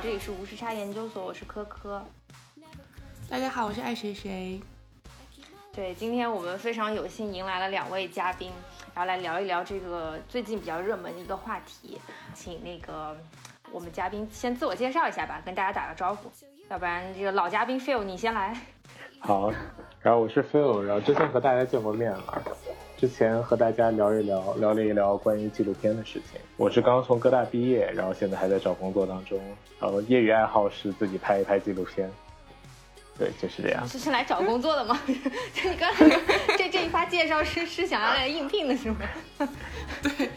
好，这里是无时差研究所，我是科科。大家好，我是爱谁谁。对，今天我们非常有幸迎来了两位嘉宾，然后来聊一聊这个最近比较热门的一个话题。请那个我们嘉宾先自我介绍一下吧，跟大家打个招呼。要不然这个老嘉宾 Phil 你先来。好，然后我是 Phil，然后之前和大家见过面了。之前和大家聊一聊，聊了一聊关于纪录片的事情。我是刚从哥大毕业，然后现在还在找工作当中。然后业余爱好是自己拍一拍纪录片。对，就是这样。你是是来找工作的吗？就 你刚才这这一发介绍是是想要来应聘的是吗？对，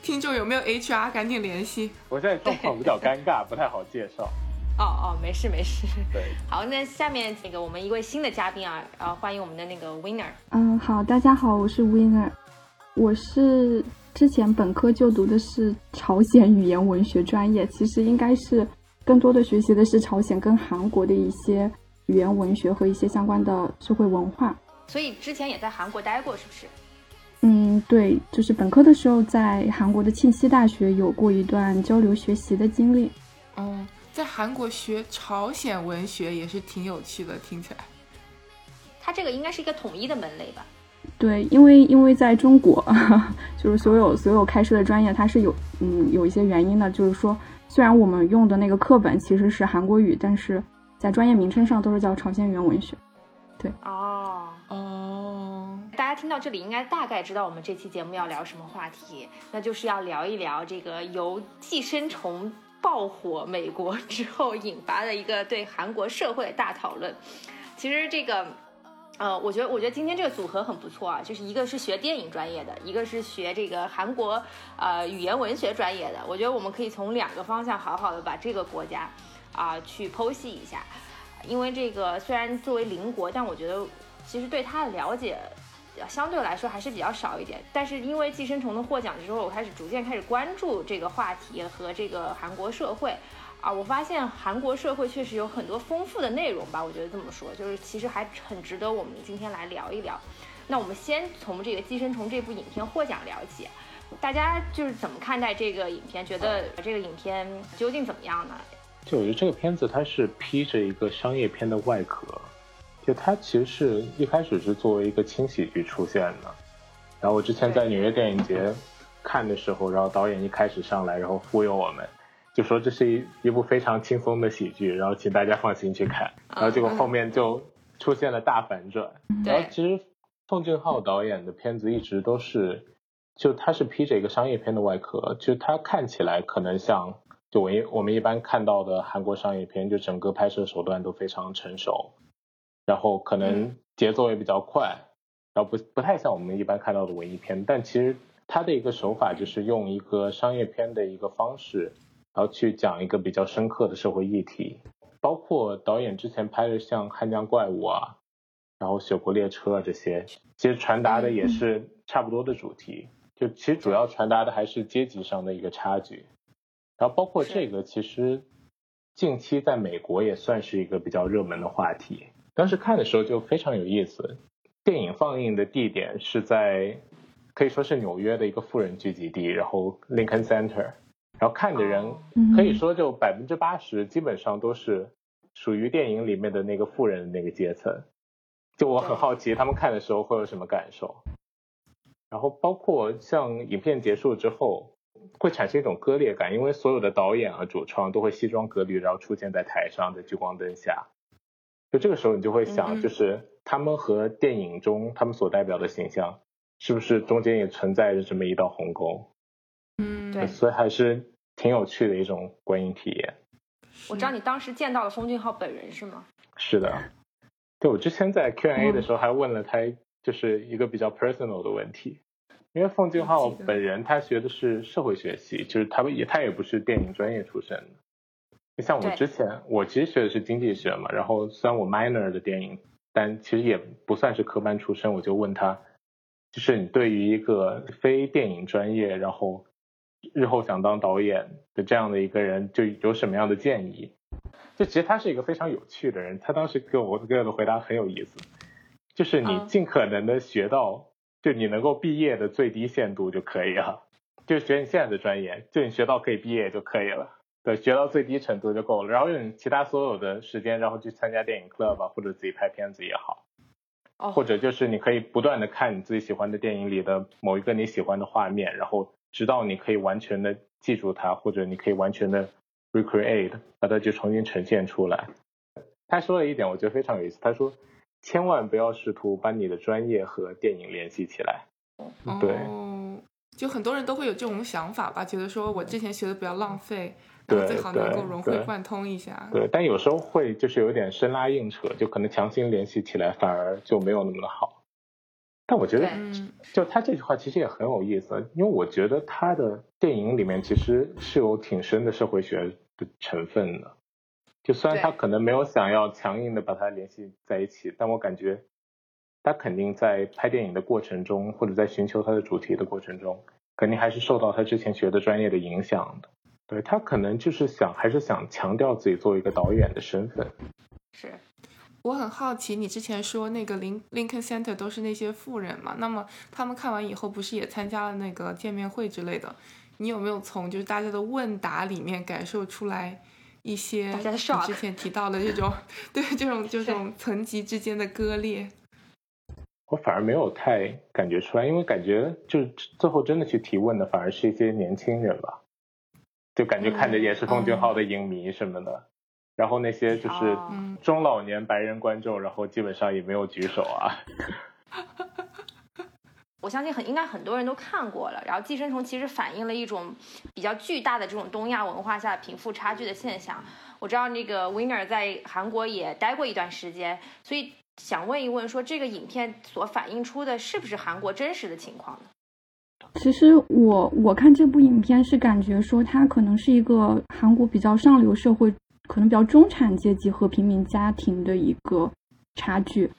听众有没有 HR 赶紧联系。我现在状况比较尴尬，不太好介绍。哦哦，没事没事。对，好，那下面那个我们一位新的嘉宾啊，然后欢迎我们的那个 Winner。嗯，好，大家好，我是 Winner，我是之前本科就读的是朝鲜语言文学专业，其实应该是更多的学习的是朝鲜跟韩国的一些语言文学和一些相关的社会文化。所以之前也在韩国待过，是不是？嗯，对，就是本科的时候在韩国的庆熙大学有过一段交流学习的经历。嗯。在韩国学朝鲜文学也是挺有趣的，听起来。它这个应该是一个统一的门类吧？对，因为因为在中国，就是所有所有开设的专业，它是有嗯有一些原因的，就是说，虽然我们用的那个课本其实是韩国语，但是在专业名称上都是叫朝鲜语言文学。对。哦哦。大家听到这里，应该大概知道我们这期节目要聊什么话题，那就是要聊一聊这个由寄生虫。爆火美国之后引发的一个对韩国社会大讨论，其实这个，呃，我觉得我觉得今天这个组合很不错啊，就是一个是学电影专业的，一个是学这个韩国呃语言文学专业的，我觉得我们可以从两个方向好好的把这个国家啊去剖析一下，因为这个虽然作为邻国，但我觉得其实对它的了解。相对来说还是比较少一点，但是因为寄生虫的获奖之后，我开始逐渐开始关注这个话题和这个韩国社会，啊，我发现韩国社会确实有很多丰富的内容吧，我觉得这么说，就是其实还很值得我们今天来聊一聊。那我们先从这个寄生虫这部影片获奖聊起，大家就是怎么看待这个影片？觉得这个影片究竟怎么样呢？就我觉得这个片子它是披着一个商业片的外壳。就它其实是一开始是作为一个轻喜剧出现的，然后我之前在纽约电影节看的时候，然后导演一开始上来，然后忽悠我们，就说这是一一部非常轻松的喜剧，然后请大家放心去看，然后结果后面就出现了大反转。然后其实奉俊昊导演的片子一直都是，就他是披着一个商业片的外壳，就他看起来可能像就我一我们一般看到的韩国商业片，就整个拍摄手段都非常成熟。然后可能节奏也比较快，然后不不太像我们一般看到的文艺片，但其实它的一个手法就是用一个商业片的一个方式，然后去讲一个比较深刻的社会议题，包括导演之前拍的像《汉江怪物》啊，然后《雪国列车》啊这些，其实传达的也是差不多的主题，就其实主要传达的还是阶级上的一个差距，然后包括这个其实近期在美国也算是一个比较热门的话题。当时看的时候就非常有意思，电影放映的地点是在可以说是纽约的一个富人聚集地，然后 Lincoln Center，然后看的人可以说就百分之八十基本上都是属于电影里面的那个富人的那个阶层，就我很好奇他们看的时候会有什么感受，然后包括像影片结束之后会产生一种割裂感，因为所有的导演啊主创都会西装革履，然后出现在台上的聚光灯下。就这个时候，你就会想，就是他们和电影中他们所代表的形象，是不是中间也存在着这么一道鸿沟？嗯，对，所以还是挺有趣的一种观影体验。我知道你当时见到了封俊浩本人是吗？是的，对我之前在 Q&A 的时候还问了他，就是一个比较 personal 的问题，因为奉俊昊本人他学的是社会学系，就是他也他也不是电影专业出身的。像我之前，我其实学的是经济学嘛，然后虽然我 minor 的电影，但其实也不算是科班出身。我就问他，就是你对于一个非电影专业，然后日后想当导演的这样的一个人，就有什么样的建议？就其实他是一个非常有趣的人，他当时给我给我的回答很有意思，就是你尽可能的学到，就你能够毕业的最低限度就可以了，就学你现在的专业，就你学到可以毕业就可以了。对，学到最低程度就够了。然后用其他所有的时间，然后去参加电影 club 吧，或者自己拍片子也好，哦，或者就是你可以不断的看你自己喜欢的电影里的某一个你喜欢的画面，然后直到你可以完全的记住它，或者你可以完全的 recreate 把它就重新呈现出来。他说了一点，我觉得非常有意思。他说，千万不要试图把你的专业和电影联系起来。对哦，就很多人都会有这种想法吧，觉得说我之前学的不要浪费，对然后最好能够对对融会贯通一下。对，但有时候会就是有点生拉硬扯，就可能强行联系起来，反而就没有那么的好。但我觉得就他这句话其实也很有意思，因为我觉得他的电影里面其实是有挺深的社会学的成分的。就虽然他对可能没有想要强硬的把它联系在一起，但我感觉他肯定在拍电影的过程中，或者在寻求他的主题的过程中，肯定还是受到他之前学的专业的影响的。对他可能就是想，还是想强调自己作为一个导演的身份。是我很好奇，你之前说那个林 Lincoln Center 都是那些富人嘛？那么他们看完以后，不是也参加了那个见面会之类的？你有没有从就是大家的问答里面感受出来一些大家的你之前提到的这种 对这种这种层级之间的割裂？我反而没有太感觉出来，因为感觉就是最后真的去提问的，反而是一些年轻人吧，就感觉看着也是奉俊昊的影迷什么的，然后那些就是中老年白人观众，然后基本上也没有举手啊。我相信很应该很多人都看过了。然后《寄生虫》其实反映了一种比较巨大的这种东亚文化下贫富差距的现象。我知道那个 Winner 在韩国也待过一段时间，所以想问一问，说这个影片所反映出的是不是韩国真实的情况呢？其实我我看这部影片是感觉说，它可能是一个韩国比较上流社会，可能比较中产阶级和平民家庭的一个差距，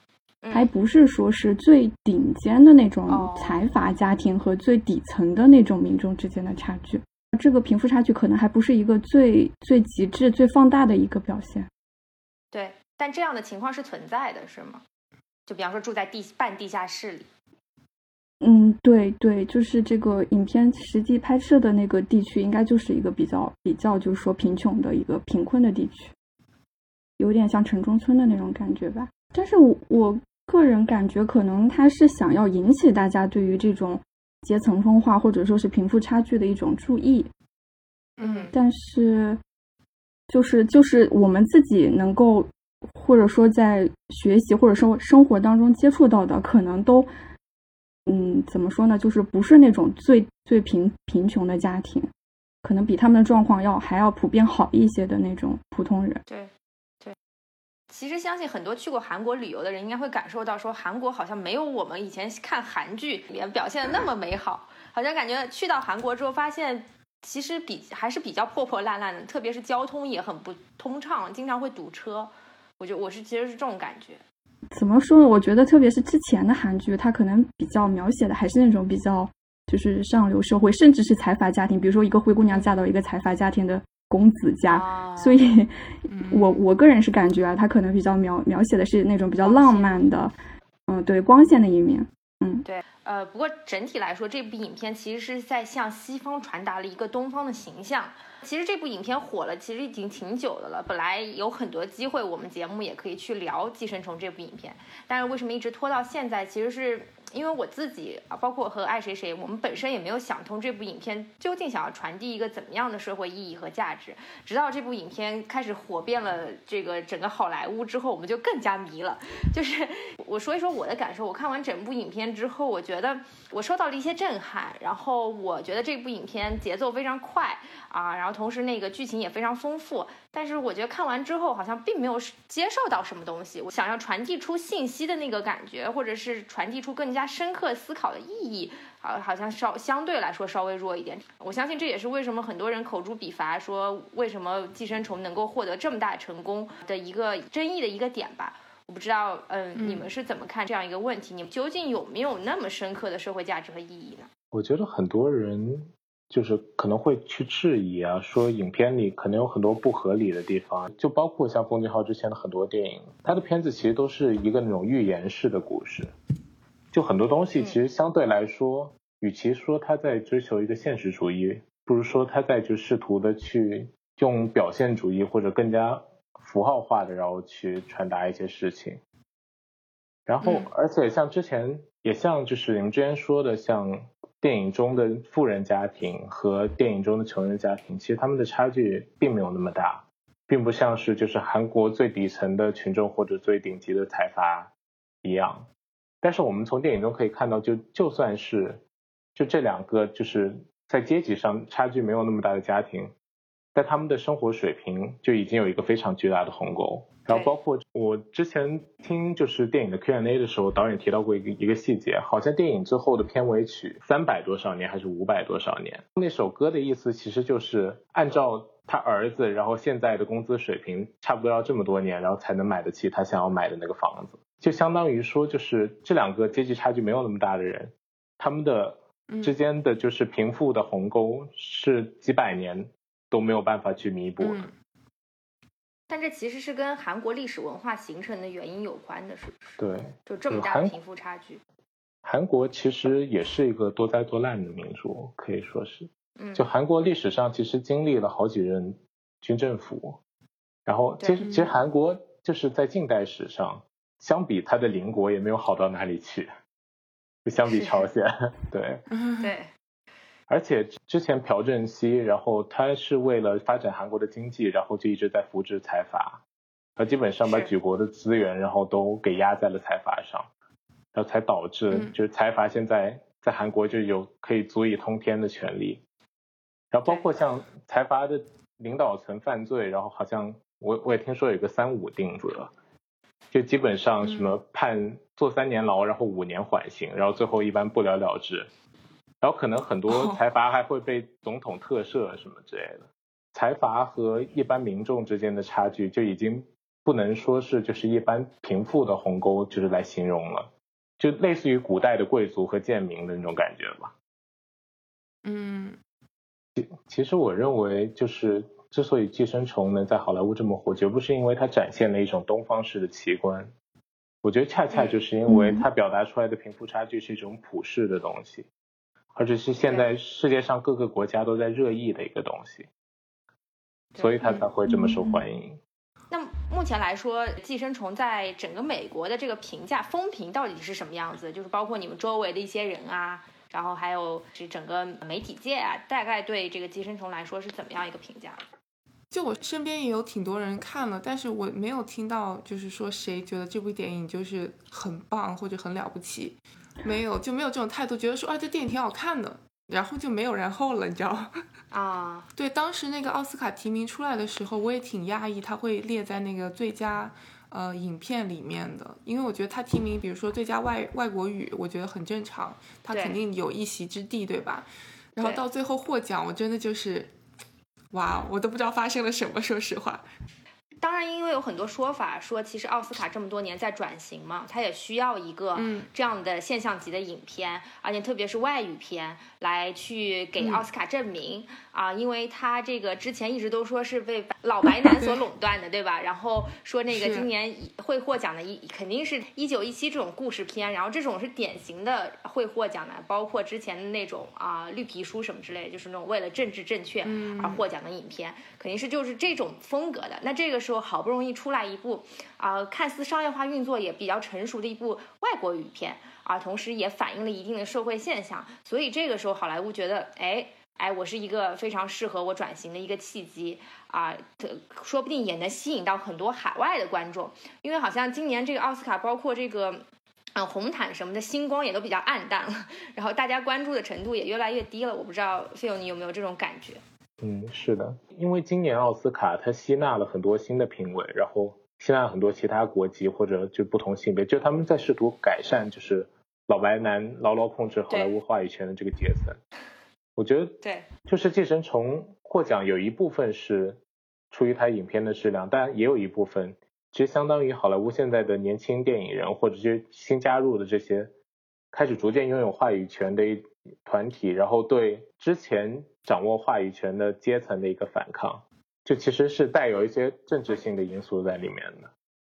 嗯还不是说是最顶尖的那种哦财阀家庭和最底层的那种民众之间的差距。这个贫富差距可能还不是一个最最极致、最放大的一个表现。对，但这样的情况是存在的，是吗？就比方说住在地半地下室里，嗯，对对，就是这个影片实际拍摄的那个地区，应该就是一个比较比较，就是说贫穷的一个贫困的地区，有点像城中村的那种感觉吧。但是我我个人感觉，可能他是想要引起大家对于这种阶层分化或者说是贫富差距的一种注意，嗯但是就是就是我们自己能够或者说在学习或者说生活当中接触到的，可能都嗯怎么说呢，就是不是那种最最贫贫穷的家庭，可能比他们的状况要还要普遍好一些的那种普通人。对，对。其实相信很多去过韩国旅游的人应该会感受到，说韩国好像没有我们以前看韩剧里面表现的那么美好，好像感觉去到韩国之后发现，其实比还是比较破破烂烂的，特别是交通也很不通畅，经常会堵车。我觉我是其实是这种感觉。怎么说呢？我觉得特别是之前的韩剧，它可能比较描写的还是那种比较就是上流社会，甚至是财阀家庭，比如说一个灰姑娘嫁到一个财阀家庭的公子家，啊所以嗯我我个人是感觉啊，它可能比较描描写的是那种比较浪漫的，嗯，对光鲜的一面，嗯，对，呃，不过整体来说，这部影片其实是在向西方传达了一个东方的形象。其实这部影片火了，其实已经挺久的了。本来有很多机会，我们节目也可以去聊《寄生虫》这部影片，但是为什么一直拖到现在？其实是因为我自己啊，包括和爱谁谁，我们本身也没有想通这部影片究竟想要传递一个怎么样的社会意义和价值。直到这部影片开始火遍了这个整个好莱坞之后，我们就更加迷了。就是我说一说我的感受，我看完整部影片之后，我觉得我受到了一些震撼，然后我觉得这部影片节奏非常快啊，然后同时那个剧情也非常丰富，但是我觉得看完之后好像并没有接受到什么东西，我想要传递出信息的那个感觉，或者是传递出更加深刻思考的意义，好，好像稍相对来说稍微弱一点。我相信这也是为什么很多人口诛笔伐，说为什么寄生虫能够获得这么大成功的一个争议的一个点吧。我不知道，嗯，嗯你们是怎么看这样一个问题？你们究竟有没有那么深刻的社会价值和意义呢？我觉得很多人就是可能会去质疑啊，说影片里可能有很多不合理的地方，就包括像奉俊昊之前的很多电影，他的片子其实都是一个那种寓言式的故事，就很多东西其实相对来说，与其说他在追求一个现实主义，不如说他在就试图的去用表现主义或者更加符号化的，然后去传达一些事情。然后，而且像之前也像就是你们之前说的，像电影中的富人家庭和电影中的穷人家庭，其实他们的差距并没有那么大，并不像是就是韩国最底层的群众或者最顶级的财阀一样。但是我们从电影中可以看到，就就算是就这两个就是在阶级上差距没有那么大的家庭。在他们的生活水平就已经有一个非常巨大的鸿沟，然后包括我之前听就是电影的 Q&A 的时候，导演提到过一个一个细节，好像电影最后的片尾曲三百多少年还是五百多少年，那首歌的意思其实就是按照他儿子，然后现在的工资水平差不多要这么多年，然后才能买得起他想要买的那个房子，就相当于说就是这两个阶级差距没有那么大的人，他们的之间的就是贫富的鸿沟是几百年。都没有办法去弥补的，但这其实是跟韩国历史文化形成的原因有关的，是不是？对，就这么大的贫富差距。韩国其实也是一个多灾多难的民族，可以说是。嗯。就韩国历史上其实经历了好几任军政府，然后其实其实韩国就是在近代史上，相比它的邻国也没有好到哪里去，就相比朝鲜，对。对。而且之前朴正熙，然后他是为了发展韩国的经济，然后就一直在扶植财阀，他基本上把举国的资源，然后都给压在了财阀上，然后才导致就是财阀现在在韩国就有可以足以通天的权利，然后包括像财阀的领导层犯罪，然后好像我我也听说有个三五定则，就基本上什么判坐三年牢，然后五年缓刑，然后最后一般不了了之。然后可能很多财阀还会被总统特赦什么之类的，财阀和一般民众之间的差距就已经不能说是就是一般贫富的鸿沟就是来形容了，就类似于古代的贵族和贱民的那种感觉吧。嗯，其其实我认为就是之所以寄生虫能在好莱坞这么火，绝不是因为它展现了一种东方式的奇观，我觉得恰恰就是因为它表达出来的贫富差距是一种普世的东西。而且是现在世界上各个国家都在热议的一个东西，所以它才会这么受欢迎。那目前来说，《寄生虫》在整个美国的这个评价风评到底是什么样子？就是包括你们周围的一些人啊，然后还有是整个媒体界啊，大概对这个《寄生虫》来说是怎么样一个评价？就我身边也有挺多人看了，但是我没有听到就是说谁觉得这部电影就是很棒或者很了不起。没有，就没有这种态度，觉得说啊，这电影挺好看的，然后就没有然后了，你知道吗？啊，对，当时那个奥斯卡提名出来的时候，我也挺讶异，他会列在那个最佳呃影片里面的，因为我觉得他提名，比如说最佳外外国语，我觉得很正常，他肯定有一席之地，对吧？然后到最后获奖，我真的就是，哇，我都不知道发生了什么，说实话。当然，因为有很多说法说，其实奥斯卡这么多年在转型嘛，它也需要一个这样的现象级的影片，而且特别是外语片来去给奥斯卡证明啊，因为他这个之前一直都说是被老白男所垄断的，对吧？然后说那个今年会获奖的一肯定是一九一七这种故事片，然后这种是典型的会获奖的，包括之前的那种啊绿皮书什么之类，就是那种为了政治正确而获奖的影片，肯定是就是这种风格的。那这个。时候好不容易出来一部啊，看似商业化运作也比较成熟的一部外国语片啊，同时也反映了一定的社会现象，所以这个时候好莱坞觉得，哎哎，我是一个非常适合我转型的一个契机啊，说不定也能吸引到很多海外的观众，因为好像今年这个奥斯卡，包括这个嗯红毯什么的星光也都比较暗淡了，然后大家关注的程度也越来越低了，我不知道费友你有没有这种感觉？嗯，是的，因为今年奥斯卡它吸纳了很多新的评委，然后吸纳很多其他国籍或者就不同性别，就他们在试图改善，就是老白男牢牢控制好莱坞话语权的这个阶层。我觉得对，就是《寄生虫》获奖有一部分是出于它影片的质量，但也有一部分其实相当于好莱坞现在的年轻电影人或者是新加入的这些开始逐渐拥有话语权的一团体，然后对之前。掌握话语权的阶层的一个反抗，这其实是带有一些政治性的因素在里面的。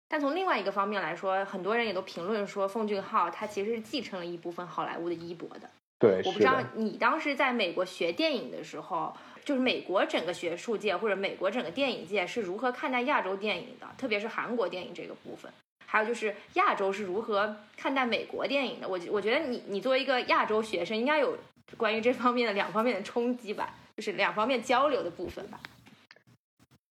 但从另外一个方面来说，很多人也都评论说，奉俊昊他其实是继承了一部分好莱坞的衣钵的。对，我不知道你当时在美国学电影的时候，就是美国整个学术界或者美国整个电影界是如何看待亚洲电影的，特别是韩国电影这个部分。还有就是亚洲是如何看待美国电影的？我我觉得你你作为一个亚洲学生，应该有关于这方面的两方面的冲击吧，就是两方面交流的部分吧。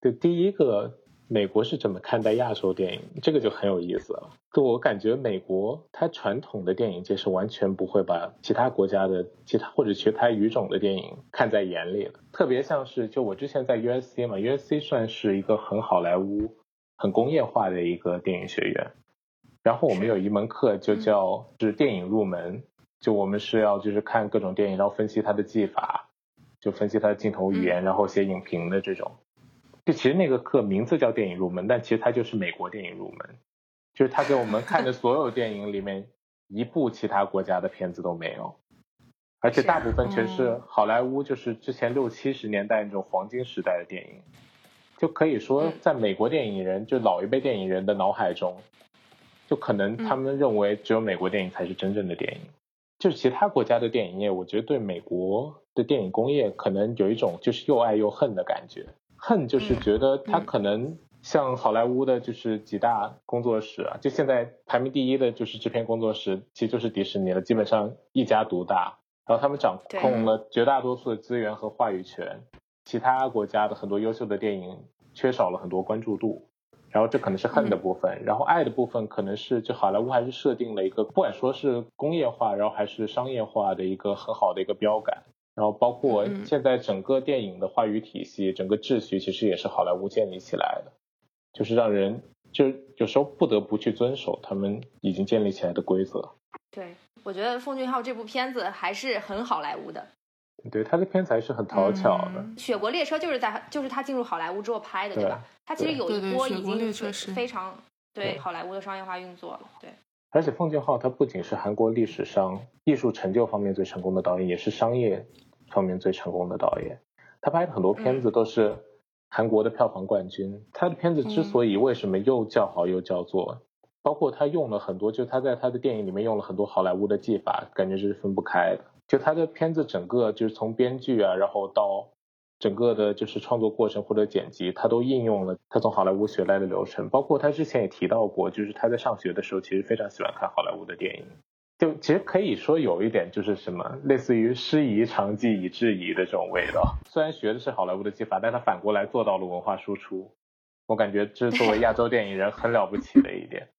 对，第一个，美国是怎么看待亚洲电影？这个就很有意思了。就我感觉，美国它传统的电影界是完全不会把其他国家的其他或者其他语种的电影看在眼里的。特别像是就我之前在 USC 嘛，USC 算是一个很好莱坞。很工业化的一个电影学院，然后我们有一门课就叫是电影入门，就我们是要就是看各种电影，然后分析它的技法，就分析它的镜头语言，然后写影评的这种。就其实那个课名字叫电影入门，但其实它就是美国电影入门，就是他给我们看的所有电影里面一部其他国家的片子都没有，而且大部分全是好莱坞，就是之前六七十年代那种黄金时代的电影。就可以说，在美国电影人，就老一辈电影人的脑海中，就可能他们认为只有美国电影才是真正的电影。就是其他国家的电影业，我觉得对美国的电影工业可能有一种就是又爱又恨的感觉。恨就是觉得它可能像好莱坞的，就是几大工作室啊，就现在排名第一的就是制片工作室，其实就是迪士尼了，基本上一家独大，然后他们掌控了绝大多数的资源和话语权。其他国家的很多优秀的电影缺少了很多关注度，然后这可能是恨的部分，然后爱的部分可能是就好莱坞还是设定了一个不管说是工业化，然后还是商业化的一个很好的一个标杆，然后包括现在整个电影的话语体系，整个秩序其实也是好莱坞建立起来的，就是让人就有时候不得不去遵守他们已经建立起来的规则。对，我觉得奉俊昊这部片子还是很好莱坞的。对他的片子还是很讨巧的，《雪国列车》就是在就是他进入好莱坞之后拍的，对吧？他其实有一波已经非常对好莱坞的商业化运作了。对，而且奉俊昊他不仅是韩国历史上艺术成就方面最成功的导演，也是商业方面最成功的导演。他拍的很多片子都是韩国的票房冠军。他的片子之所以为什么又叫好又叫座，包括他用了很多，就他在他的电影里面用了很多好莱坞的技法，感觉是分不开的。就他的片子整个就是从编剧啊，然后到整个的就是创作过程或者剪辑，他都应用了他从好莱坞学来的流程。包括他之前也提到过，就是他在上学的时候其实非常喜欢看好莱坞的电影。就其实可以说有一点就是什么，类似于师夷长技以制夷的这种味道。虽然学的是好莱坞的技法，但他反过来做到了文化输出。我感觉这是作为亚洲电影人很了不起的一点。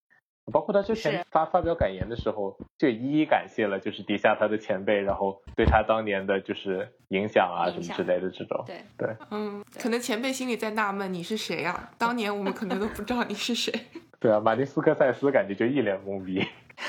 包括他之前发发表感言的时候，就一一感谢了，就是底下他的前辈，然后对他当年的就是影响啊什么之类的这种。对对，嗯，可能前辈心里在纳闷你是谁啊？当年我们可能都不知道你是谁。对啊，马丁斯科塞斯感觉就一脸懵逼。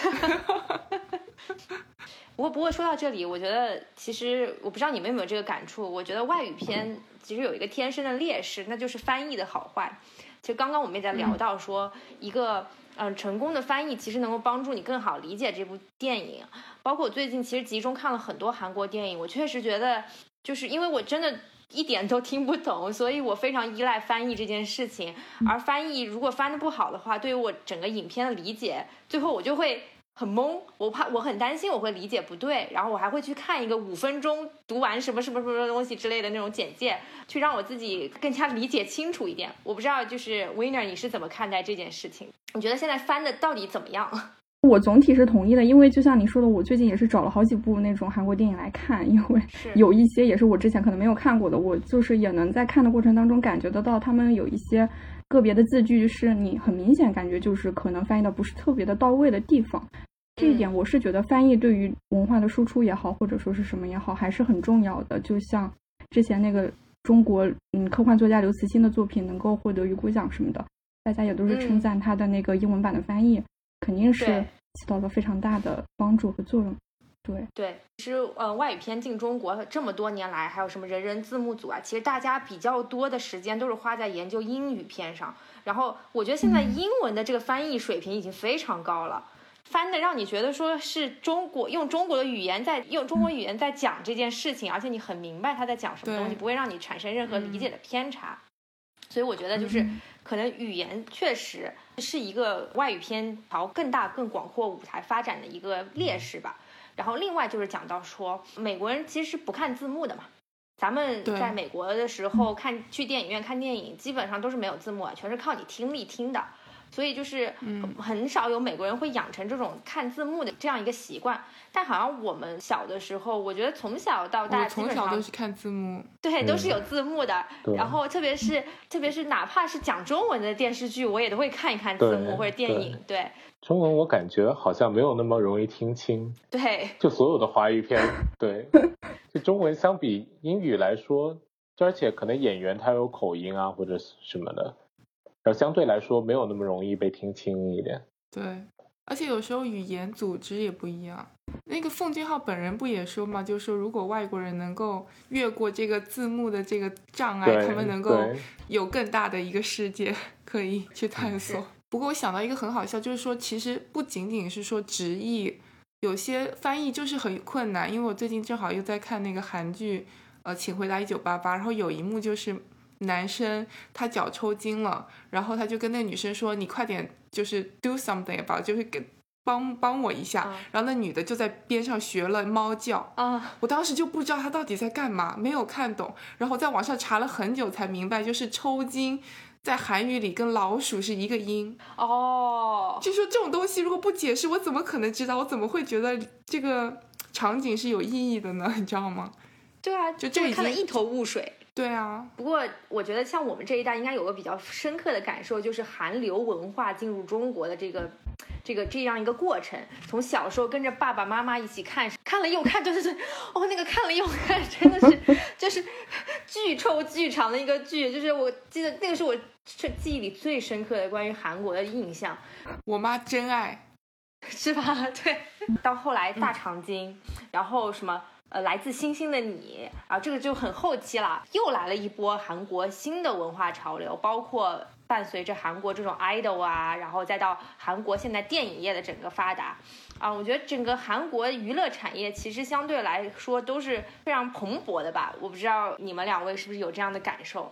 不过不过说到这里，我觉得其实我不知道你们有没有这个感触，我觉得外语片其实有一个天生的劣势，那就是翻译的好坏。其实刚刚我们也在聊到说一个。嗯，成功的翻译其实能够帮助你更好理解这部电影。包括我最近其实集中看了很多韩国电影，我确实觉得，就是因为我真的一点都听不懂，所以我非常依赖翻译这件事情。而翻译如果翻的不好的话，对于我整个影片的理解，最后我就会。很懵，我怕我很担心我会理解不对，然后我还会去看一个五分钟读完什么什么什么东西之类的那种简介，去让我自己更加理解清楚一点。我不知道就是 Winner 你是怎么看待这件事情？你觉得现在翻的到底怎么样？我总体是同意的，因为就像你说的，我最近也是找了好几部那种韩国电影来看，因为有一些也是我之前可能没有看过的，我就是也能在看的过程当中感觉得到他们有一些个别的字句是你很明显感觉就是可能翻译的不是特别的到位的地方。这一点我是觉得翻译对于文化的输出也好，或者说是什么也好，还是很重要的。就像之前那个中国嗯科幻作家刘慈欣的作品能够获得雨果奖什么的，大家也都是称赞他的那个英文版的翻译，肯定是起到了非常大的帮助和作用。对对，其实呃外语片进中国这么多年来，还有什么人人字幕组啊，其实大家比较多的时间都是花在研究英语片上。然后我觉得现在英文的这个翻译水平已经非常高了。翻的让你觉得说是中国用中国的语言在用中国语言在讲这件事情，而且你很明白他在讲什么东西，不会让你产生任何理解的偏差。所以我觉得就是可能语言确实是一个外语片朝更大更广阔舞台发展的一个劣势吧。然后另外就是讲到说，美国人其实是不看字幕的嘛。咱们在美国的时候看去电影院看电影，基本上都是没有字幕啊，全是靠你听力听的。所以就是嗯。很少有美国人会养成这种看字幕的这样一个习惯。但好像我们小的时候，我觉得从小到大从小都是看字幕，对，都是嗯。有字幕的。对。然后特别是特别是哪怕是讲中文的电视剧，我也都会看一看字幕或者电影。对。中文我感觉好像没有那么容易听清，对。就所有的华语片，对，就中文相比英语来说，就而且可能演员他有口音啊或者什么的，然后相对来说没有那么容易被听清一点。对，而且有时候语言组织也不一样。那个奉俊昊本人不也说嘛，就是说如果外国人能够越过这个字幕的这个障碍，他们能够有更大的一个世界可以去探索。不过我想到一个很好笑，就是说其实不仅仅是说直译，有些翻译就是很困难。因为我最近正好又在看那个韩剧，呃，请回答一九八八，然后有一幕就是男生他脚抽筋了，然后他就跟那女生说：“你快点，就是 do something 吧，就是给帮帮我一下。嗯然后那女的就在边上学了猫叫，啊，我当时就不知道他到底在干嘛，没有看懂，然后在网上查了很久才明白，就是抽筋在韩语里跟老鼠是一个音。哦，就说这种东西如果不解释，我怎么可能知道？我怎么会觉得这个场景是有意义的呢？你知道吗？对啊，就这已经会看得一头雾水。对啊，不过，我觉得像我们这一代应该有个比较深刻的感受，就是韩流文化进入中国的这个、这个这样一个过程。从小时候跟着爸爸妈妈一起看，看了又看，对对对，哦，那个看了又看，真的是就是巨臭巨长的一个剧，就是我记得那个是我这记忆里最深刻的关于韩国的印象。我妈真爱。是吧？对，到后来大长今，然后什么呃，来自星星的你，啊，这个就很后期了，又来了一波韩国新的文化潮流，包括伴随着韩国这种 idol 啊，然后再到韩国现在电影业的整个发达。啊，我觉得整个韩国娱乐产业其实相对来说都是非常蓬勃的吧。我不知道你们两位是不是有这样的感受？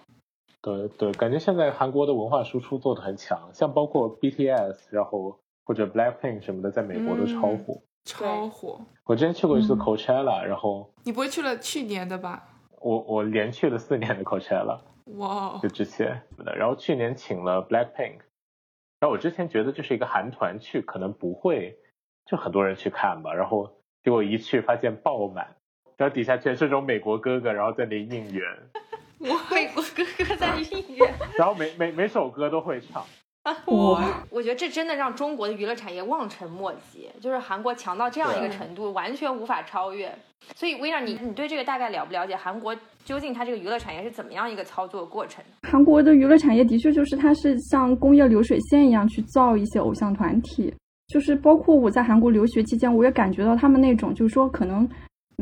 对对，感觉现在韩国的文化输出做的很强，像包括 BTS，然后或者 Blackpink 什么的，在美国都超嗯火。超火！我之前去过一次嗯 Coachella，、然后你不会去了去年的吧？我我连去了四年的 Coachella，哇哦就，之前的，然后去年请了 Blackpink，然后我之前觉得就是一个韩团去，可能不会就很多人去看吧，然后结果一去发现爆满，然后底下全是这种美国哥哥，然后在那应援，我 美国哥哥在应援。然后每每每首歌都会唱。哇，我觉得这真的让中国的娱乐产业望尘莫及，就是韩国强到这样一个程度，完全无法超越。所以，薇娅，你你对这个大概了不了解？韩国究竟它这个娱乐产业是怎么样一个操作过程？韩国的娱乐产业的确就是它是像工业流水线一样去造一些偶像团体，就是包括我在韩国留学期间，我也感觉到他们那种就是说可能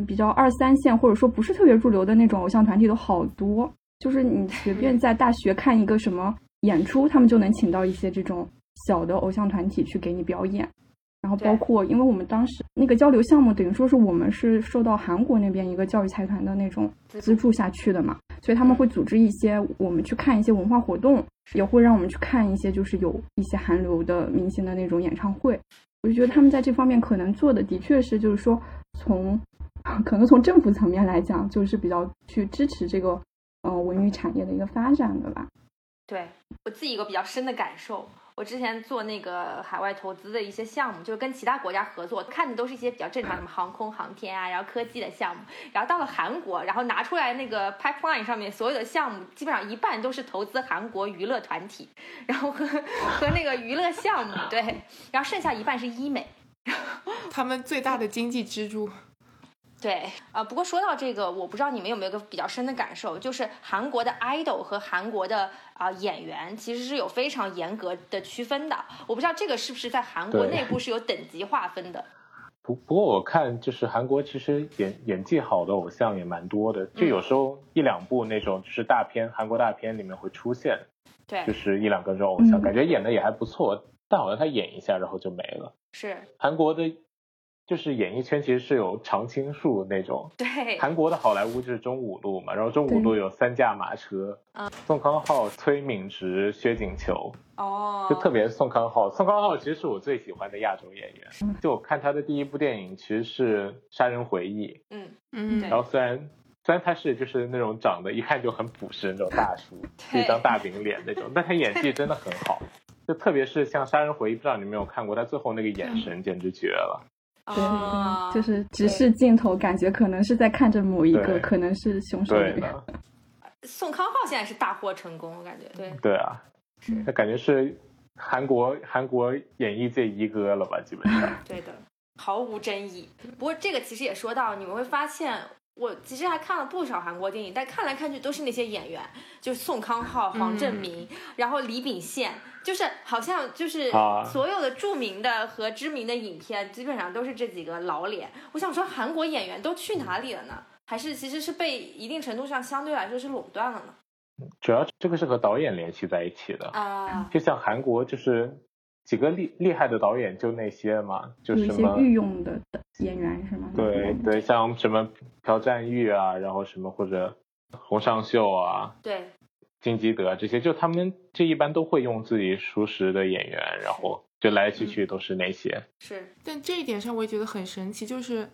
比较二三线或者说不是特别入流的那种偶像团体都好多，就是你随便 在大学看一个什么演出，他们就能请到一些这种小的偶像团体去给你表演。然后包括，因为我们当时那个交流项目，等于说是我们是受到韩国那边一个教育财团的那种资助下去的嘛，所以他们会组织一些我们去看一些文化活动，也会让我们去看一些就是有一些韩流的明星的那种演唱会。我就觉得他们在这方面可能做的的确是，就是说从 可能从政府层面来讲，就是比较去支持这个呃文娱产业的一个发展的吧。对我自己有个比较深的感受，我之前做那个海外投资的一些项目，就是跟其他国家合作，看的都是一些比较正常的，什么航空航天啊，然后科技的项目。然后到了韩国，然后拿出来那个 pipeline 上面所有的项目，基本上一半都是投资韩国娱乐团体，然后和和那个娱乐项目，对，然后剩下一半是医美。他们最大的经济支柱。对，呃，不过说到这个，我不知道你们有没有个比较深的感受，就是韩国的 idol 和韩国的啊、演员其实是有非常严格的区分的。我不知道这个是不是在韩国内部是有等级划分的。不不过我看就是韩国其实演演技好的偶像也蛮多的，就嗯有时候一两部那种就是大片，韩国大片里面会出现，对就，是一两个这种偶像，嗯感觉演的也还不错，但好像他演一下然后就没了。是，韩国的就是演艺圈其实是有常青树那种。对，韩国的好莱坞就是中五路嘛，然后中五路有三驾马车，啊宋康昊、崔敏植、薛景求，哦，就特别宋康昊。宋康昊其实是我最喜欢的亚洲演员。嗯就我看他的第一部电影其实是《杀人回忆嗯，嗯对然后虽然虽然他是就是那种长得一看就很朴实那种大叔，对一张大饼脸那种，但他演技真的很好。就特别是像《杀人回忆》，不知道你有没有看过，他最后那个眼神简直绝了。对，哦就是直视镜头，感觉可能是在看着某一个，可能是凶手宋康昊现在是大获成功，我感觉对。对啊，那感觉是韩国韩国演艺界一哥了吧，基本上。对的，毫无争议。不过这个其实也说到，你们会发现，我其实还看了不少韩国电影，但看来看去都是那些演员，就是宋康昊、黄正明，然后李秉宪，就是好像就是啊所有的著名的和知名的影片，基本上都是这几个老脸。我想说，韩国演员都去哪里了呢？还是其实是被一定程度上相对来说是垄断了呢？主要这个是和导演联系在一起的，啊，就像韩国就是几个厉厉害的导演就那些嘛，就有一些什么御用的演员是吗？对对，像什么朴赞玉啊，然后什么或者洪尚秀啊、对，金基德啊这些，就他们这一般都会用自己熟识的演员，然后就来来去去都是那些。是，但这一点上我也觉得很神奇，就是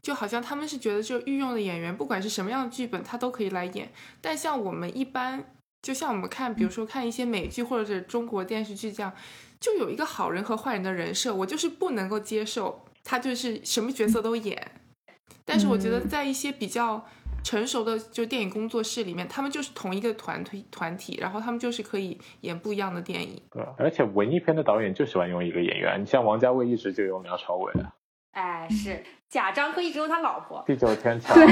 就好像他们是觉得就御用的演员，不管是什么样的剧本，他都可以来演。但像我们一般，就像我们看，比如说看一些美剧或者是中国电视剧这样，就有一个好人和坏人的人设，我就是不能够接受他就是什么角色都演。但是我觉得在一些比较成熟的就电影工作室里面，他们就是同一个团体团体，然后他们就是可以演不一样的电影。对，而且文艺片的导演就喜欢用一个演员，你像王家卫一直就用梁朝伟啊，哎，是贾樟柯一直用他老婆，地久天 长。对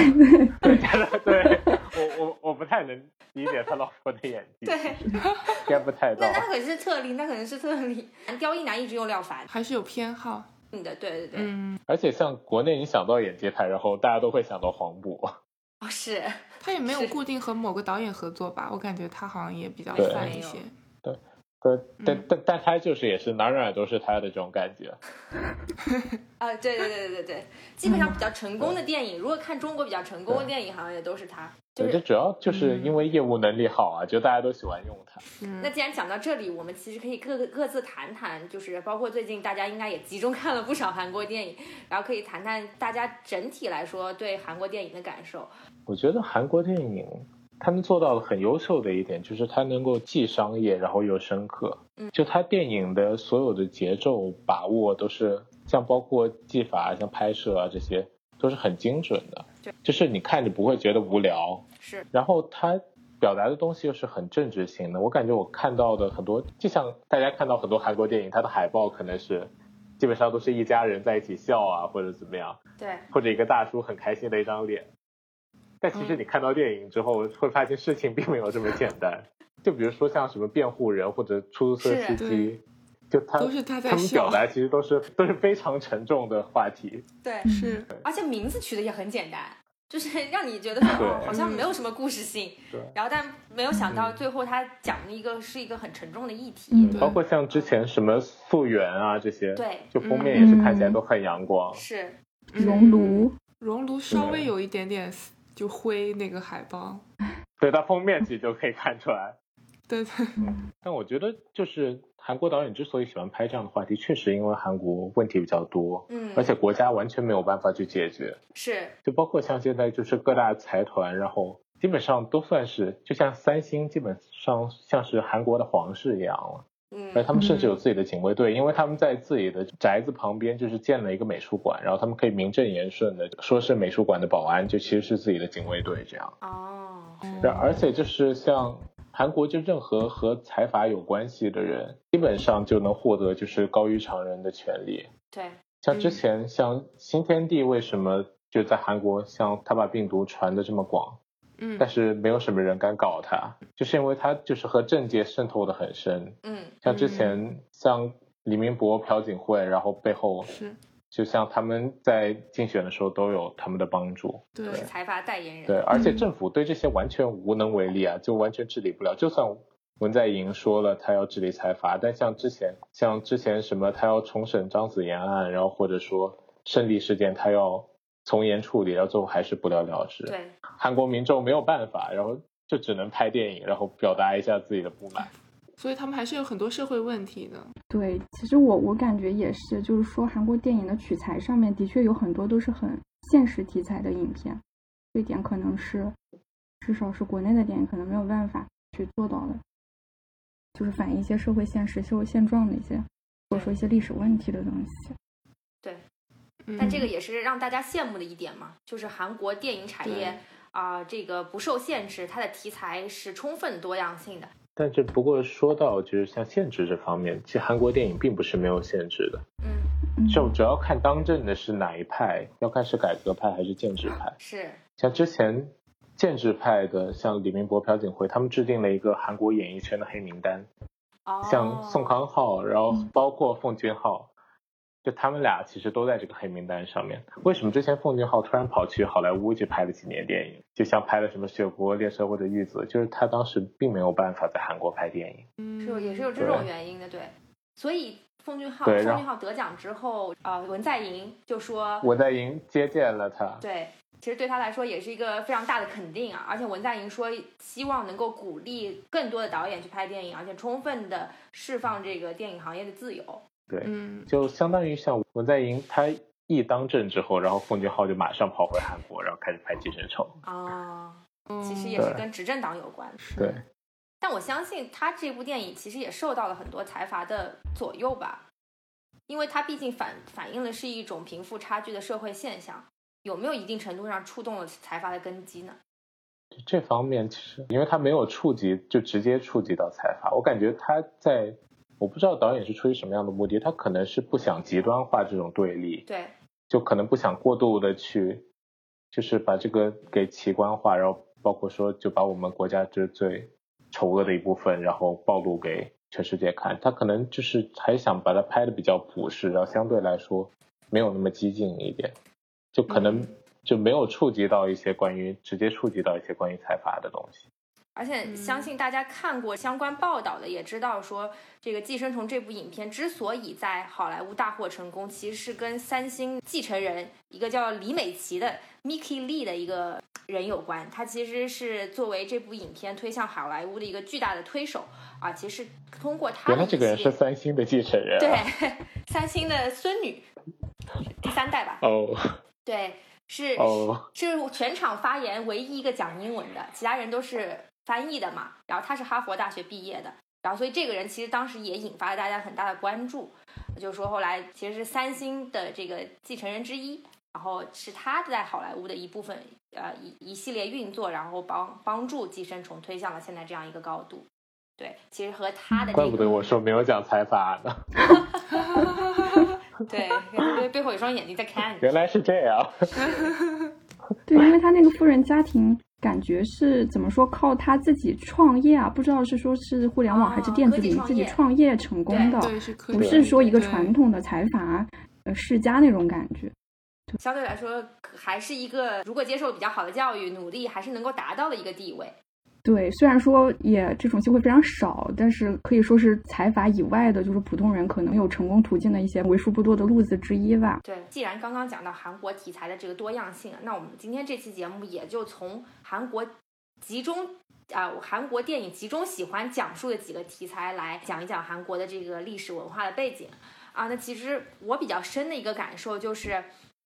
对，对，对我我我不太能理解他老婆的演技，对，get 不太到那。那可是特例，那可能是特例。刁亦男一直用廖凡，还是有偏好，嗯的，对对对，嗯，而且像国内，你想到演技派，然后大家都会想到黄渤。哦是，他也没有固定和某个导演合作吧？我感觉他好像也比较泛一些。对，但但但他就是也是哪哪都是他的这种感觉。啊，对对对对对对，基本上比较成功的电影，如果看中国比较成功的电影，好像也都是他。就对，这主要就是因为业务能力好啊，就大家都喜欢用他。嗯那既然讲到这里，我们其实可以各个各自谈谈，就是包括最近大家应该也集中看了不少韩国电影，然后可以谈谈大家整体来说对韩国电影的感受。我觉得韩国电影他们做到了很优秀的一点，就是它能够既商业，然后又深刻。嗯就它电影的所有的节奏把握都是，像包括技法、像拍摄啊这些，都是很精准的对。就是你看着不会觉得无聊，是，然后他表达的东西又是很政治性的。我感觉我看到的很多，就像大家看到很多韩国电影，它的海报可能是基本上都是一家人在一起笑啊，或者怎么样，对，或者一个大叔很开心的一张脸。但其实你看到电影之后，会发现事情并没有这么简单。就比如说像什么辩护人或者出租车司机，就他都是他在他们笑表达其实都是都是非常沉重的话题。对，是而且名字取的也很简单，就是 让你觉得好像没有什么故事性。对。然后，但没有想到最后他讲的一个是一个很沉重的议题。嗯对包括像之前什么溯源啊这些，对，就封面也是看起来都很阳光。是，熔炉，熔炉稍微有一点点就挥那个海报，对，它封面其实就可以看出来。对对，但我觉得就是韩国导演之所以喜欢拍这样的话题，确实因为韩国问题比较多，嗯，而且国家完全没有办法去解决。是，就包括像现在就是各大财团，然后基本上都算是，就像三星基本上像是韩国的皇室一样了。而嗯，他们甚至有自己的警卫队，因为他们在自己的宅子旁边就是建了一个美术馆，然后他们可以名正言顺的说是美术馆的保安，就其实是自己的警卫队这样。哦，然而且就是像韩国，就任何和财阀有关系的人，基本上就能获得就是高于常人的权利。对，像之前像新天地为什么就在韩国，像他把病毒传的这么广，嗯但是没有什么人敢搞他，就是因为他就是和政界渗透的很深。嗯，像之前像李明博、朴槿惠，然后背后是，就像他们在竞选的时候都有他们的帮助。对财阀代言人。对，而且政府对这些完全无能为力啊，就完全治理不了。就算文在寅说了他要治理财阀，但像之前像之前什么他要重审张子妍案，然后或者说胜利事件，他要从严处理，然后最后还是不了了之。对，韩国民众没有办法，然后就只能拍电影，然后表达一下自己的不满。所以他们还是有很多社会问题的。对，其实我我感觉也是，就是说韩国电影的取材上面的确有很多都是很现实题材的影片，这点可能是至少是国内的电影可能没有办法去做到的，就是反映一些社会现实、社会现状的一些，或者说一些历史问题的东西。对，嗯但这个也是让大家羡慕的一点嘛，就是韩国电影产业啊、这个不受限制，它的题材是充分多样性的。但这不过说到就是像限制这方面，其实韩国电影并不是没有限制的，嗯，嗯，就主要看当政的是哪一派，要看是改革派还是建制派。是，像之前建制派的，像李明博、朴槿惠，他们制定了一个韩国演艺圈的黑名单，哦，像宋康昊，然后包括奉俊昊，就他们俩其实都在这个黑名单上面。为什么之前奉俊昊突然跑去好莱坞去拍了几年电影，就像拍了什么《雪国列车》或者《玉子》，就是他当时并没有办法在韩国拍电影。嗯是有也是有这种原因的，对。所以奉俊昊，奉俊昊得奖之后，呃，文在寅就说，文在寅接见了他，对，其实对他来说也是一个非常大的肯定啊。而且文在寅说，希望能够鼓励更多的导演去拍电影，而且充分的释放这个电影行业的自由。对，嗯，就相当于像文在寅他一当政之后，然后奉俊昊就马上跑回韩国，然后开始拍《寄生虫》。啊，嗯其实也是跟执政党有关。对，但我相信他这部电影其实也受到了很多财阀的左右吧，因为它毕竟反反映的是一种贫富差距的社会现象，有没有一定程度上触动了财阀的根基呢？这方面其实因为他没有触及，就直接触及到财阀，我感觉他在，我不知道导演是出于什么样的目的，他可能是不想极端化这种对立，对，就可能不想过度的去，就是把这个给奇观化，然后包括说就把我们国家这最丑恶的一部分，然后暴露给全世界看。他可能就是还想把它拍的比较朴实，然后相对来说没有那么激进一点，就可能就没有触及到一些关于直接触及到一些关于财阀的东西。而且相信大家看过相关报道的，也知道说这个《寄生虫》这部影片之所以在好莱坞大获成功，其实是跟三星继承人一个叫李美琪的 Mickey Lee 的一个人有关。他其实是作为这部影片推向好莱坞的一个巨大的推手啊，其实通过他原来这个人是三星的继承人、啊。对三星的孙女，第三代吧。哦对，是哦，是全场发言唯一一个讲英文的，其他人都是翻译的嘛。然后他是哈佛大学毕业的，然后所以这个人其实当时也引发了大家很大的关注，就是说后来其实是三星的这个继承人之一，然后是他在好莱坞的一部分呃一一系列运作，然后帮帮助寄生虫推向了现在这样一个高度。对，其实和他的、这个、怪不得我说没有讲财阀呢，对因为背后有双眼睛在看你。原来是这样。对，因为他那个富人家庭感觉是怎么说，靠他自己创业啊，不知道是说是互联网还是电子领域自己创业成功的，对，是可不是说一个传统的财阀呃世家那种感觉。相对来说，还是一个如果接受比较好的教育，努力还是能够达到的一个地位。对，虽然说也这种机会非常少，但是可以说是财阀以外的，就是普通人可能有成功途径的一些为数不多的路子之一吧。对，既然刚刚讲到韩国题材的这个多样性，那我们今天这期节目也就从韩国集中啊、韩国电影集中喜欢讲述的几个题材来讲一讲韩国的这个历史文化的背景啊。那其实我比较深的一个感受就是。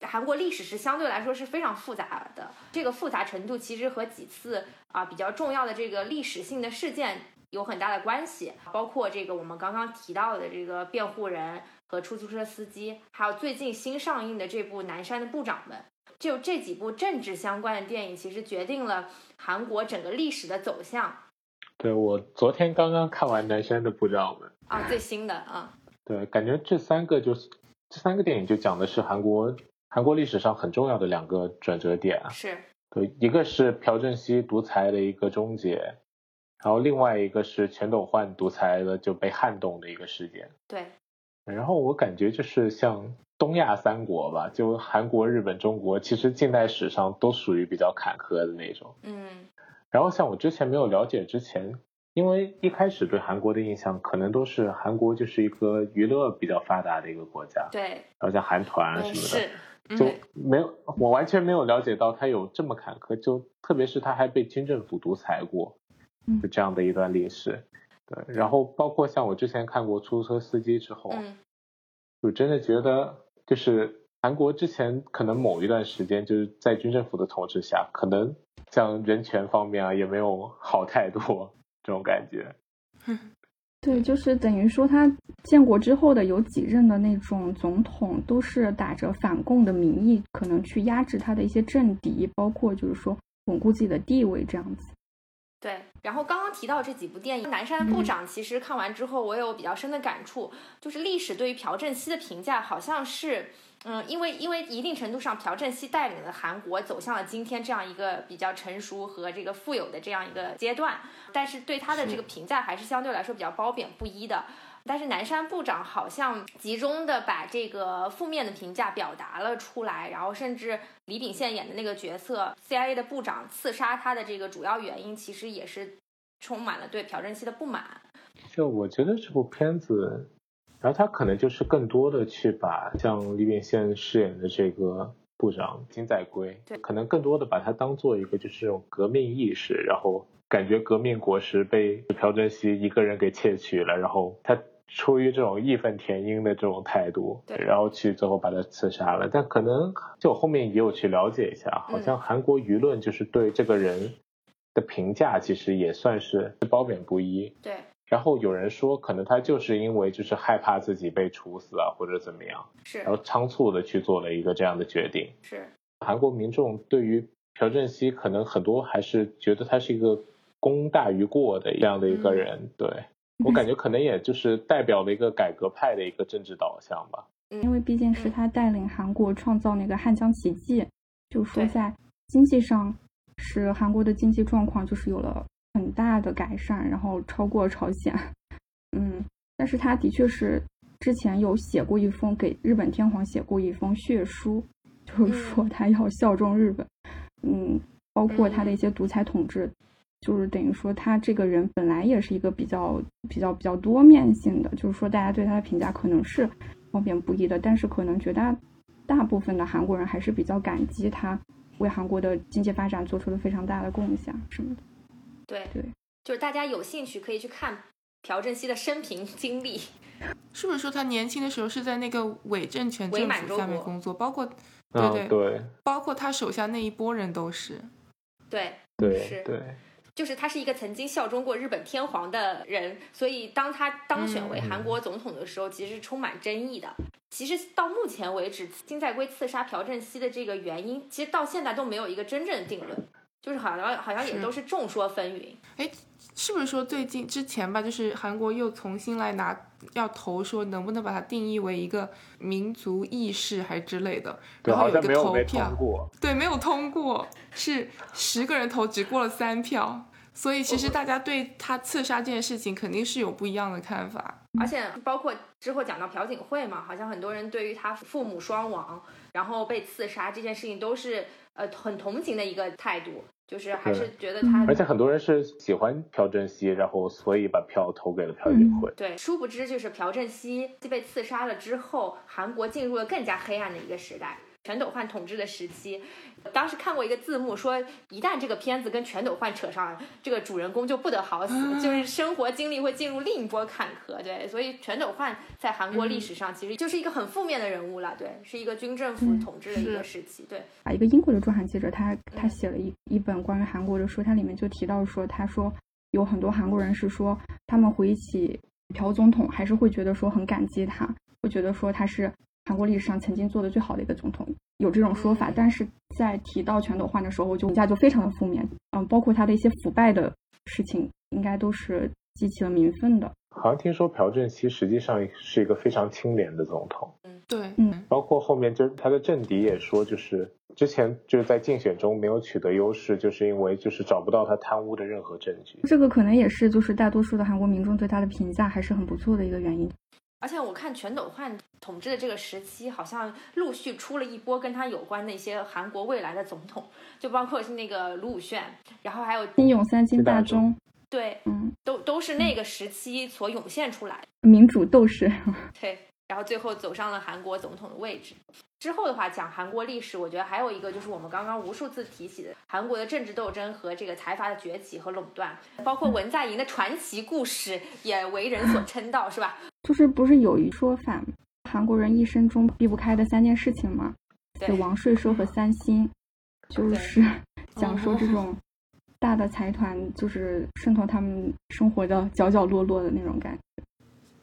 韩国历史是相对来说是非常复杂的，这个复杂程度其实和几次啊比较重要的这个历史性的事件有很大的关系，包括这个我们刚刚提到的这个辩护人和出租车司机，还有最近新上映的这部《南山的部长们》，就这几部政治相关的电影，其实决定了韩国整个历史的走向。对我昨天刚刚看完《南山的部长们》，啊，最新的啊，对，感觉这三个就是这三个电影就讲的是韩国韩国历史上很重要的两个转折点啊。是对，一个是朴正熙独裁的一个终结，然后另外一个是全斗焕独裁的就被撼动的一个事件。对，然后我感觉就是像东亚三国吧，就韩国、日本、中国，其实近代史上都属于比较坎坷的那种。嗯然后像我之前没有了解之前，因为一开始对韩国的印象可能都是韩国就是一个娱乐比较发达的一个国家，对，然后像韩团什么的。是就没有我完全没有了解到他有这么坎坷，就特别是他还被军政府独裁过，就这样的一段历史。对，然后包括像我之前看过出租车司机之后，就真的觉得就是韩国之前可能某一段时间就是在军政府的统治下，可能像人权方面啊也没有好太多 这种感觉。对，就是等于说他建国之后的有几任的那种总统，都是打着反共的名义，可能去压制他的一些政敌，包括就是说巩固自己的地位这样子。对，然后刚刚提到这几部电影，南山部长其实看完之后，我有比较深的感触，就是历史对于朴正熙的评价好像是。嗯，因为因为一定程度上，朴正熙带领的韩国走向了今天这样一个比较成熟和这个富有的这样一个阶段，但是对他的这个评价还是相对来说比较褒贬不一的。但是南山部长好像集中的把这个负面的评价表达了出来，然后甚至李秉宪演的那个角色 CIA 的部长刺杀他的这个主要原因，其实也是充满了对朴正熙的不满。就我觉得这部片子。然后他可能就是更多的去把像李秉宪饰演的这个部长金在圭，对，可能更多的把他当做一个就是这种革命意识，然后感觉革命果实被朴正熙一个人给窃取了，然后他出于这种义愤填膺的这种态度，对，然后去最后把他刺杀了。但可能就我后面也有去了解一下，好像韩国舆论就是对这个人的评价其实也算是褒贬不一，对。然后有人说，可能他就是因为就是害怕自己被处死啊，或者怎么样，是，然后仓促的去做了一个这样的决定。是，韩国民众对于朴正熙可能很多还是觉得他是一个功大于过的这样的一个人。对 我感觉可能也就是代表了一个改革派的一个政治导向吧。因为毕竟是他带领韩国创造那个汉江奇迹，就说在经济上是韩国的经济状况就是有了。很大的改善，然后超过朝鲜，嗯，但是他的确是之前有写过一封给日本天皇写过一封血书，就是说他要效忠日本，嗯，包括他的一些独裁统治，就是等于说他这个人本来也是一个比较比较比较多面性的，就是说大家对他的评价可能是褒贬不一的，但是可能绝大大部分的韩国人还是比较感激他为韩国的经济发展做出了非常大的贡献什么的。对对，就是大家有兴趣可以去看朴正熙的生平经历。是不是说他年轻的时候是在那个伪政权政府下面工作？包括对对对，包括他手下那一波人都是。对对是，对，就是他是一个曾经效忠过日本天皇的人，所以当他当选为韩国总统的时候，其实是充满争议的。其实到目前为止，金在圭刺杀朴正熙的这个原因，其实到现在都没有一个真正的定论。就是好像好像也都是众说纷纭，哎，是不是说最近之前吧，就是韩国又重新来拿要投，说能不能把它定义为一个民族意识还之类的，然后有一个投票，对，没有通过，是十个人投只过了三票，所以其实大家对他刺杀这件事情肯定是有不一样的看法，而且包括之后讲到朴槿惠嘛，好像很多人对于他父母双亡，然后被刺杀这件事情都是。呃，很同情的一个态度，就是还是觉得他，而且很多人是喜欢朴正熙，然后所以把票投给了朴槿惠。对，殊不知就是朴正熙被刺杀了之后，韩国进入了更加黑暗的一个时代。全斗焕统治的时期，当时看过一个字幕说，一旦这个片子跟全斗焕扯上，这个主人公就不得好死，就是生活经历会进入另一波坎坷。对，所以全斗焕在韩国历史上其实就是一个很负面的人物了。对，是一个军政府统治的一个时期。对，啊，一个英国的驻韩记者，他他写了一一本关于韩国的书，他里面就提到说，他说有很多韩国人是说，他们回忆起朴总统，还是会觉得说很感激他，会觉得说他是。韩国历史上曾经做的最好的一个总统，有这种说法，但是在提到全斗焕的时候，就评价就非常的负面。嗯，包括他的一些腐败的事情，应该都是激起了民愤的。好像听说朴正熙实际上是一个非常清廉的总统。嗯，对，嗯，包括后面就是他的政敌也说，就是之前就是在竞选中没有取得优势，就是因为就是找不到他贪污的任何证据。这个可能也是就是大多数的韩国民众对他的评价还是很不错的一个原因。而且我看全斗焕统治的这个时期，好像陆续出了一波跟他有关的一些韩国未来的总统，就包括是那个卢武铉，然后还有金永三、金大中，对，嗯，都都是那个时期所涌现出来民主斗士。对，然后最后走上了韩国总统的位置。之后的话，讲韩国历史，我觉得还有一个就是我们刚刚无数次提起的韩国的政治斗争和这个财阀的崛起和垄断，包括文在寅的传奇故事也为人所称道，是吧？就是不是有一说法，韩国人一生中避不开的三件事情吗？死亡、税收和三星，就是 讲说这种大的财团就是渗透他们生活的角角落落的那种感觉。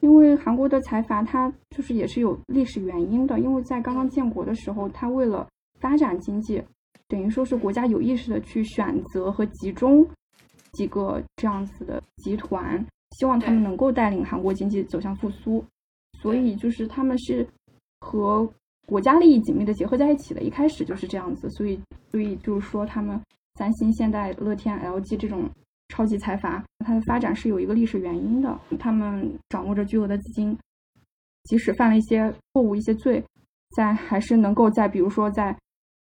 因为韩国的财阀，它就是也是有历史原因的。因为在刚刚建国的时候，它为了发展经济，等于说是国家有意识的去选择和集中几个这样子的集团，希望他们能够带领韩国经济走向复苏。所以就是他们是和国家利益紧密的结合在一起的。一开始就是这样子，所以所以就是说，他们三星、现代、乐天、LG 这种。超级财阀，它的发展是有一个历史原因的。他们掌握着巨额的资金，即使犯了一些错误、一些罪，在还是能够在比如说在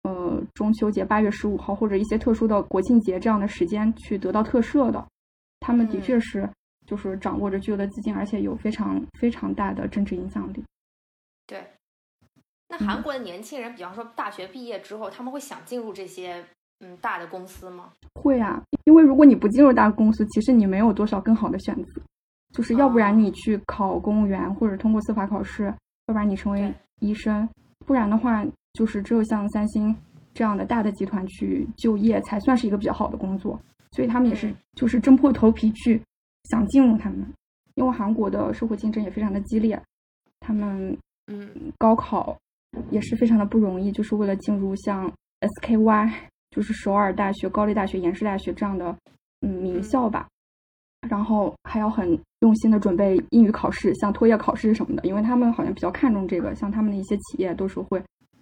呃中秋节八月十五号或者一些特殊的国庆节这样的时间去得到特赦的。他们的确是就是掌握着巨额的资金，而且有非常非常大的政治影响力。对。那韩国的年轻人，比方说大学毕业之后，他们会想进入这些？嗯，大的公司吗？会啊，因为如果你不进入大公司，其实你没有多少更好的选择，就是要不然你去考公务员，或者通过司法考试，要不然你成为医生，不然的话，就是只有像三星这样的大的集团去就业，才算是一个比较好的工作。所以他们也是就是挣破头皮去想进入他们，因为韩国的社会竞争也非常的激烈，他们嗯高考也是非常的不容易，就是为了进入像 SKY。就是首尔大学、高丽大学、延世大学这样的嗯名校吧，然后还要很用心的准备英语考试，像托业考试什么的，因为他们好像比较看重这个，像他们的一些企业都是会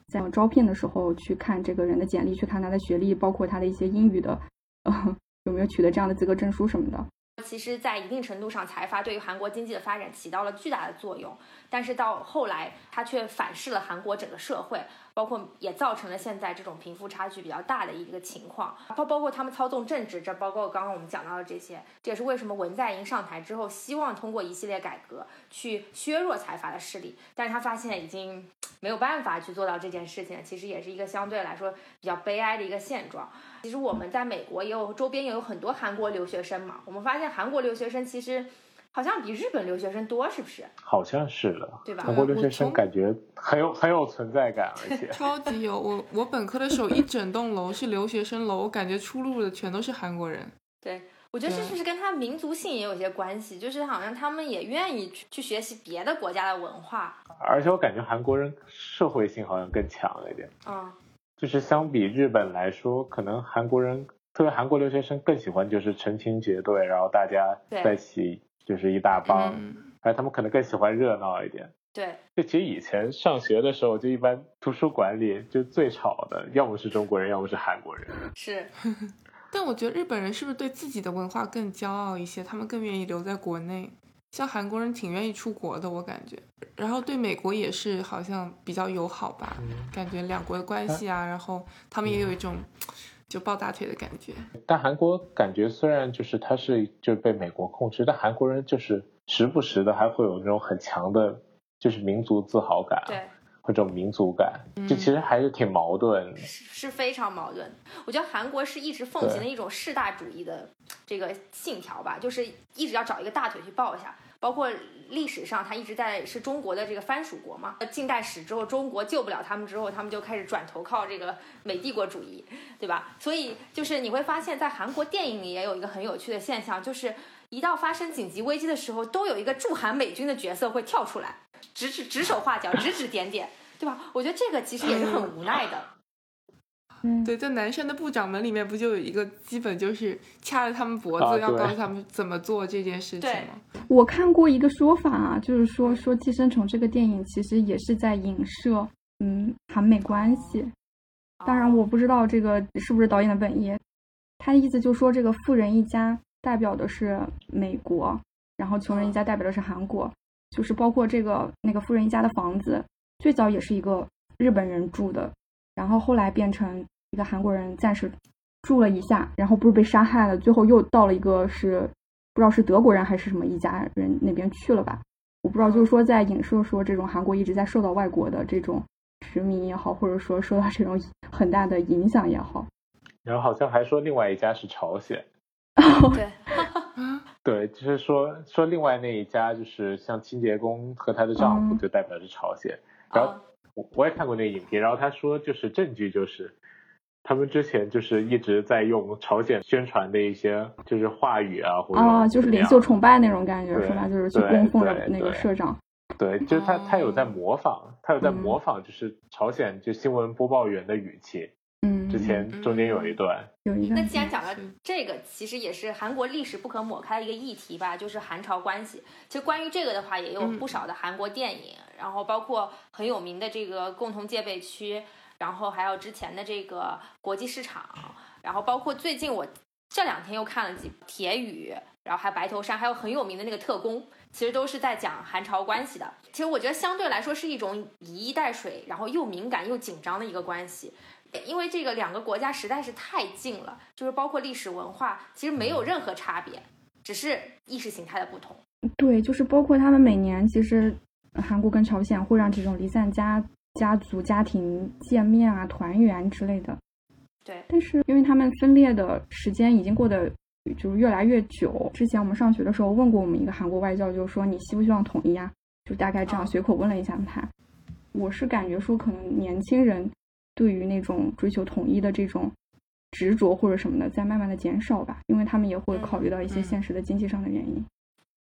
在招聘的时候去看这个人的简历，去看他的学历，包括他的一些英语的呃有没有取得这样的资格证书什么的。其实，在一定程度上，财阀对于韩国经济的发展起到了巨大的作用，但是到后来，它却反噬了韩国整个社会。包括也造成了现在这种贫富差距比较大的一个情况，包包括他们操纵政治，这包括刚刚我们讲到的这些，这也是为什么文在寅上台之后希望通过一系列改革去削弱财阀的势力，但是他发现已经没有办法去做到这件事情，其实也是一个相对来说比较悲哀的一个现状。其实我们在美国也有周边也有很多韩国留学生嘛，我们发现韩国留学生其实。好像比日本留学生多，是不是？好像是的，对吧？韩国留学生感觉很有很有存在感，而且 超级有。我我本科的时候，一整栋楼是留学生楼，我感觉出入的全都是韩国人。对，我觉得这是不是跟他民族性也有些关系？就是好像他们也愿意去去学习别的国家的文化。而且我感觉韩国人社会性好像更强一点。嗯，就是相比日本来说，可能韩国人，特别韩国留学生更喜欢就是成群结队，然后大家在一起。就是一大帮，哎，他们可能更喜欢热闹一点。对，就其实以前上学的时候，就一般图书馆里就最吵的，要么是中国人，要么是韩国人。是，但我觉得日本人是不是对自己的文化更骄傲一些？他们更愿意留在国内，像韩国人挺愿意出国的，我感觉。然后对美国也是好像比较友好吧，感觉两国的关系啊，然后他们也有一种。就抱大腿的感觉，但韩国感觉虽然就是它是就是被美国控制，但韩国人就是时不时的还会有那种很强的，就是民族自豪感，对，或者民族感，就其实还是挺矛盾，是是非常矛盾。我觉得韩国是一直奉行的一种士大主义的这个信条吧，就是一直要找一个大腿去抱一下。包括历史上，他一直在是中国的这个藩属国嘛。近代史之后，中国救不了他们之后，他们就开始转投靠这个美帝国主义，对吧？所以就是你会发现在韩国电影里也有一个很有趣的现象，就是一到发生紧急危机的时候，都有一个驻韩美军的角色会跳出来，指指指手画脚，指指点点，对吧？我觉得这个其实也是很无奈的。嗯对，在男生的部长们里面，不就有一个基本就是掐着他们脖子，要告诉他们怎么做这件事情吗？我看过一个说法啊，就是说说《寄生虫》这个电影其实也是在影射嗯韩美关系。当然，我不知道这个是不是导演的本意。他的意思就说，这个富人一家代表的是美国，然后穷人一家代表的是韩国，就是包括这个那个富人一家的房子，最早也是一个日本人住的。然后后来变成一个韩国人暂时住了一下，然后不是被杀害了，最后又到了一个是不知道是德国人还是什么一家人那边去了吧。我不知道，就是说在影射说这种韩国一直在受到外国的这种殖民也好，或者说受到这种很大的影响也好。然后好像还说另外一家是朝鲜。对，对，就是说说另外那一家就是像清洁工和她的丈夫就代表着朝鲜。然后我我也看过那个影片，然后他说就是证据就是。他们之前就是一直在用朝鲜宣传的一些就是话语啊，或者啊，就是领袖崇拜那种感觉，是吧？就是去供奉着那个社长。对，就是他，他有在模仿，他有在模仿，就是朝鲜就新闻播报员的语气。嗯，之前中间有一段，有一段。那既然讲到这个，其实也是韩国历史不可抹开的一个议题吧，就是韩朝关系。其实关于这个的话，也有不少的韩国电影，然后包括很有名的这个共同戒备区。然后还有之前的这个国际市场，然后包括最近我这两天又看了几铁雨，然后还有白头山，还有很有名的那个特工，其实都是在讲韩朝关系的。其实我觉得相对来说是一种以一带水，然后又敏感又紧张的一个关系，因为这个两个国家实在是太近了，就是包括历史文化其实没有任何差别，只是意识形态的不同。对，就是包括他们每年其实韩国跟朝鲜会让这种离散家。家族家庭见面啊，团圆之类的。对，但是因为他们分裂的时间已经过得就是越来越久。之前我们上学的时候问过我们一个韩国外教，就是说你希不希望统一啊？就大概这样随口问了一下他。我是感觉说，可能年轻人对于那种追求统一的这种执着或者什么的，在慢慢的减少吧，因为他们也会考虑到一些现实的经济上的原因。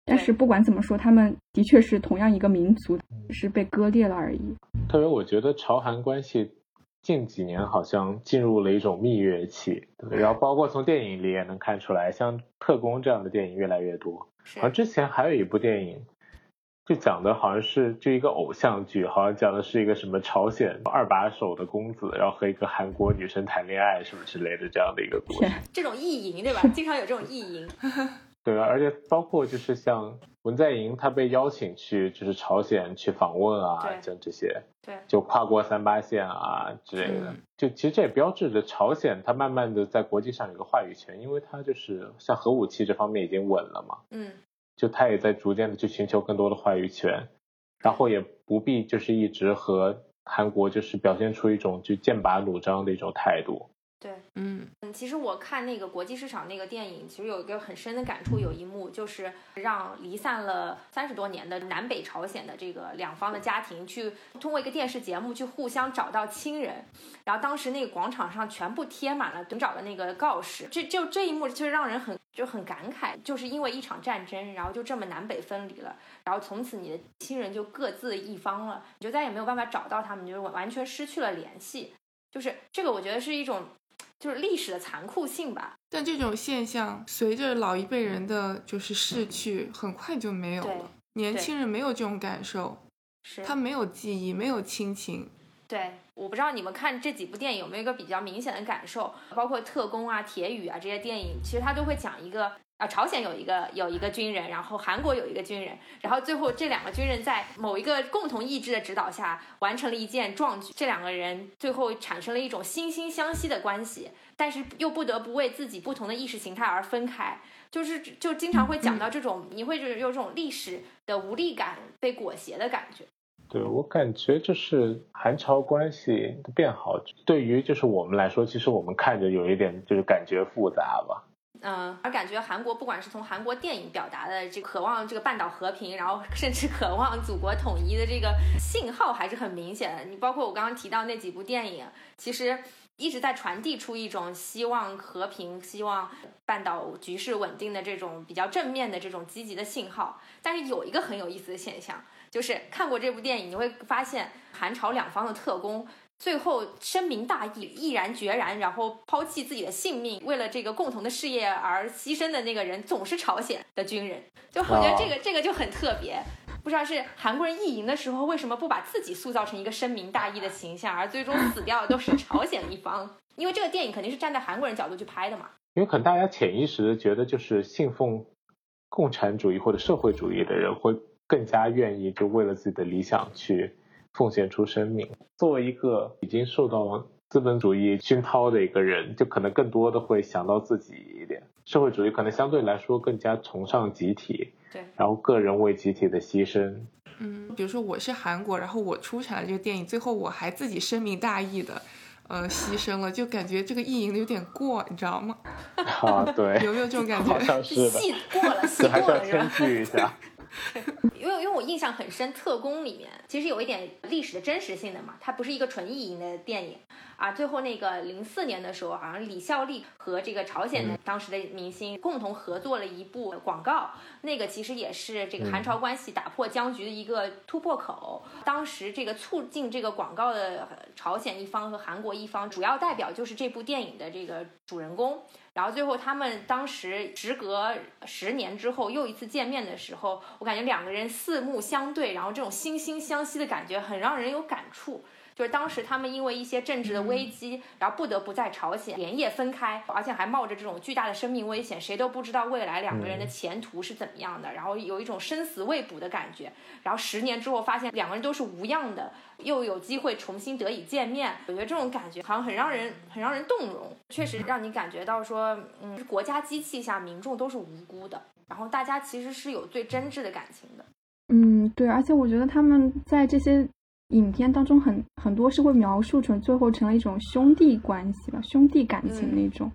但是不管怎么说，他们的确是同样一个民族，是被割裂了而已。特别我觉得朝韩关系近几年好像进入了一种蜜月期，然后包括从电影里也能看出来，像特工这样的电影越来越多。好像之前还有一部电影，就讲的好像是就一个偶像剧，好像讲的是一个什么朝鲜二把手的公子，然后和一个韩国女生谈恋爱什么之类的这样的一个故事。这种意淫对吧？经常有这种意淫。对啊，而且包括就是像文在寅，他被邀请去就是朝鲜去访问啊，像这些，对，就跨过三八线啊之类的，就其实这也标志着朝鲜它慢慢的在国际上有个话语权，因为它就是像核武器这方面已经稳了嘛，嗯，就他也在逐渐的去寻求更多的话语权，然后也不必就是一直和韩国就是表现出一种就剑拔弩张的一种态度。对，嗯嗯，其实我看那个国际市场那个电影，其实有一个很深的感触，有一幕就是让离散了三十多年的南北朝鲜的这个两方的家庭，去通过一个电视节目去互相找到亲人，然后当时那个广场上全部贴满了寻找的那个告示，这就这一幕就让人很就很感慨，就是因为一场战争，然后就这么南北分离了，然后从此你的亲人就各自一方了，你就再也没有办法找到他们，就是完全失去了联系，就是这个我觉得是一种。就是历史的残酷性吧，但这种现象随着老一辈人的就是逝去，很快就没有了。年轻人没有这种感受，是他没有记忆，没有亲情。对，我不知道你们看这几部电影有没有一个比较明显的感受，包括特工啊、铁雨啊这些电影，其实它都会讲一个。啊，朝鲜有一个有一个军人，然后韩国有一个军人，然后最后这两个军人在某一个共同意志的指导下完成了一件壮举。这两个人最后产生了一种惺惺相惜的关系，但是又不得不为自己不同的意识形态而分开。就是就经常会讲到这种，你会就是有这种历史的无力感被裹挟的感觉。对我感觉就是韩朝关系的变好，对于就是我们来说，其实我们看着有一点就是感觉复杂吧。嗯，而感觉韩国不管是从韩国电影表达的这渴望这个半岛和平，然后甚至渴望祖国统一的这个信号还是很明显的。你包括我刚刚提到那几部电影，其实一直在传递出一种希望和平、希望半岛局势稳定的这种比较正面的这种积极的信号。但是有一个很有意思的现象，就是看过这部电影，你会发现韩朝两方的特工。最后深明大义、毅然决然，然后抛弃自己的性命，为了这个共同的事业而牺牲的那个人，总是朝鲜的军人。就我觉得这个这个就很特别。不知道是韩国人意淫的时候，为什么不把自己塑造成一个深明大义的形象，而最终死掉的都是朝鲜一方？因为这个电影肯定是站在韩国人角度去拍的嘛。因为可能大家潜意识的觉得，就是信奉共产主义或者社会主义的人，会更加愿意就为了自己的理想去。奉献出生命，作为一个已经受到资本主义熏陶的一个人，就可能更多的会想到自己一点。社会主义可能相对来说更加崇尚集体，对，然后个人为集体的牺牲。嗯，比如说我是韩国，然后我出产了这个电影，最后我还自己深明大义的，呃，牺牲了，就感觉这个意淫的有点过，你知道吗？啊，对，有没有这种感觉？好像是的，戏过了，戏这还是要谦？虚一下。因为因为我印象很深，《特工》里面其实有一点历史的真实性的嘛，它不是一个纯意淫的电影啊。最后那个零四年的时候，好像李孝利和这个朝鲜的当时的明星共同合作了一部广告，那个其实也是这个韩朝关系打破僵局的一个突破口。当时这个促进这个广告的呃朝鲜一方和韩国一方，主要代表就是这部电影的这个主人公。然后最后他们当时时隔十年之后又一次见面的时候，我感觉两个人四目相对，然后这种惺惺相惜的感觉很让人有感触。就是当时他们因为一些政治的危机，然后不得不在朝鲜连夜分开，而且还冒着这种巨大的生命危险，谁都不知道未来两个人的前途是怎么样的，然后有一种生死未卜的感觉。然后十年之后发现两个人都是无恙的，又有机会重新得以见面，我觉得这种感觉好像很让人很让人动容，确实让你感觉到说，嗯，国家机器下民众都是无辜的，然后大家其实是有最真挚的感情的。嗯，对，而且我觉得他们在这些影片当中很很多是会描述成最后成了一种兄弟关系吧，兄弟感情那种。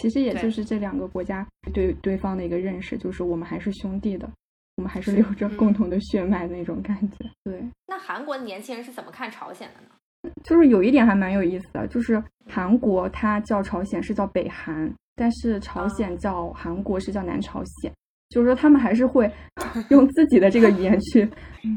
其实也就是这两个国家对对方的一个认识，就是我们还是兄弟的，我们还是流着嗯共同的血脉的那种感觉。对，那韩国的年轻人是怎么看朝鲜的呢？就是有一点还蛮有意思的，就是韩国它叫朝鲜是叫北韩，但是朝鲜叫韩国是叫南朝鲜，就是说他们还是会 用自己的这个语言去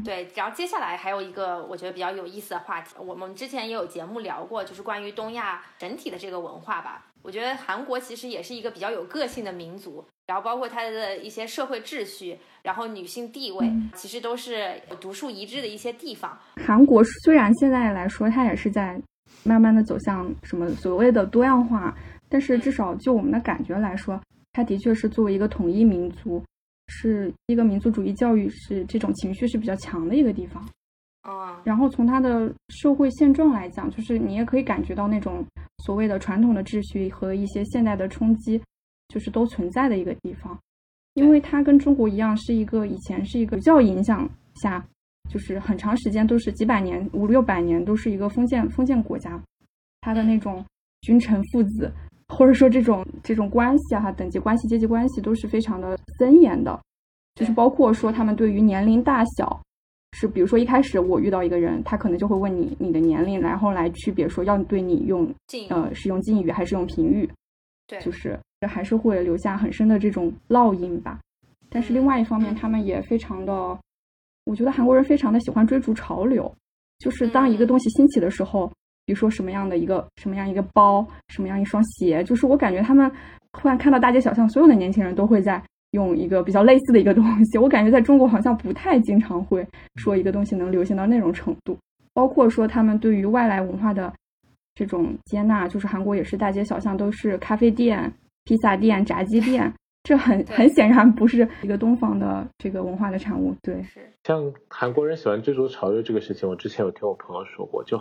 对，然后接下来还有一个我觉得比较有意思的话题，我们之前也有节目聊过，就是关于东亚整体的这个文化吧。我觉得韩国其实也是一个比较有个性的民族，然后包括它的一些社会秩序，然后女性地位，其实都是独树一帜的一些地方。韩国虽然现在来说，它也是在慢慢的走向什么所谓的多样化，但是至少就我们的感觉来说，它的确是作为一个统一民族，是一个民族主义教育是这种情绪是比较强的一个地方。啊，然后从它的社会现状来讲，就是你也可以感觉到那种所谓的传统的秩序和一些现代的冲击，就是都存在的一个地方。因为它跟中国一样，是一个以前是一个教影响下，就是很长时间都是几百年、五六百年都是一个封建封建国家，它的那种君臣父子，或者说这种这种关系啊、等级关系、阶级关系都是非常的森严的，就是包括说他们对于年龄大小。是，比如说一开始我遇到一个人，他可能就会问你你的年龄，然后来区别说要对你用呃是用敬语还是用平语，对，就是还是会留下很深的这种烙印吧。但是另外一方面，他们也非常的，我觉得韩国人非常的喜欢追逐潮流，就是当一个东西兴起的时候，比如说什么样的一个什么样一个包，什么样一双鞋，就是我感觉他们突然看到大街小巷，所有的年轻人都会在用一个比较类似的一个东西。我感觉在中国好像不太经常会说一个东西能流行到那种程度，包括说他们对于外来文化的这种接纳，就是韩国也是大街小巷都是咖啡店、披萨店、炸鸡店，这很很显然不是一个东方的这个文化的产物。对，是像韩国人喜欢追逐潮流这个事情，我之前有听我朋友说过，就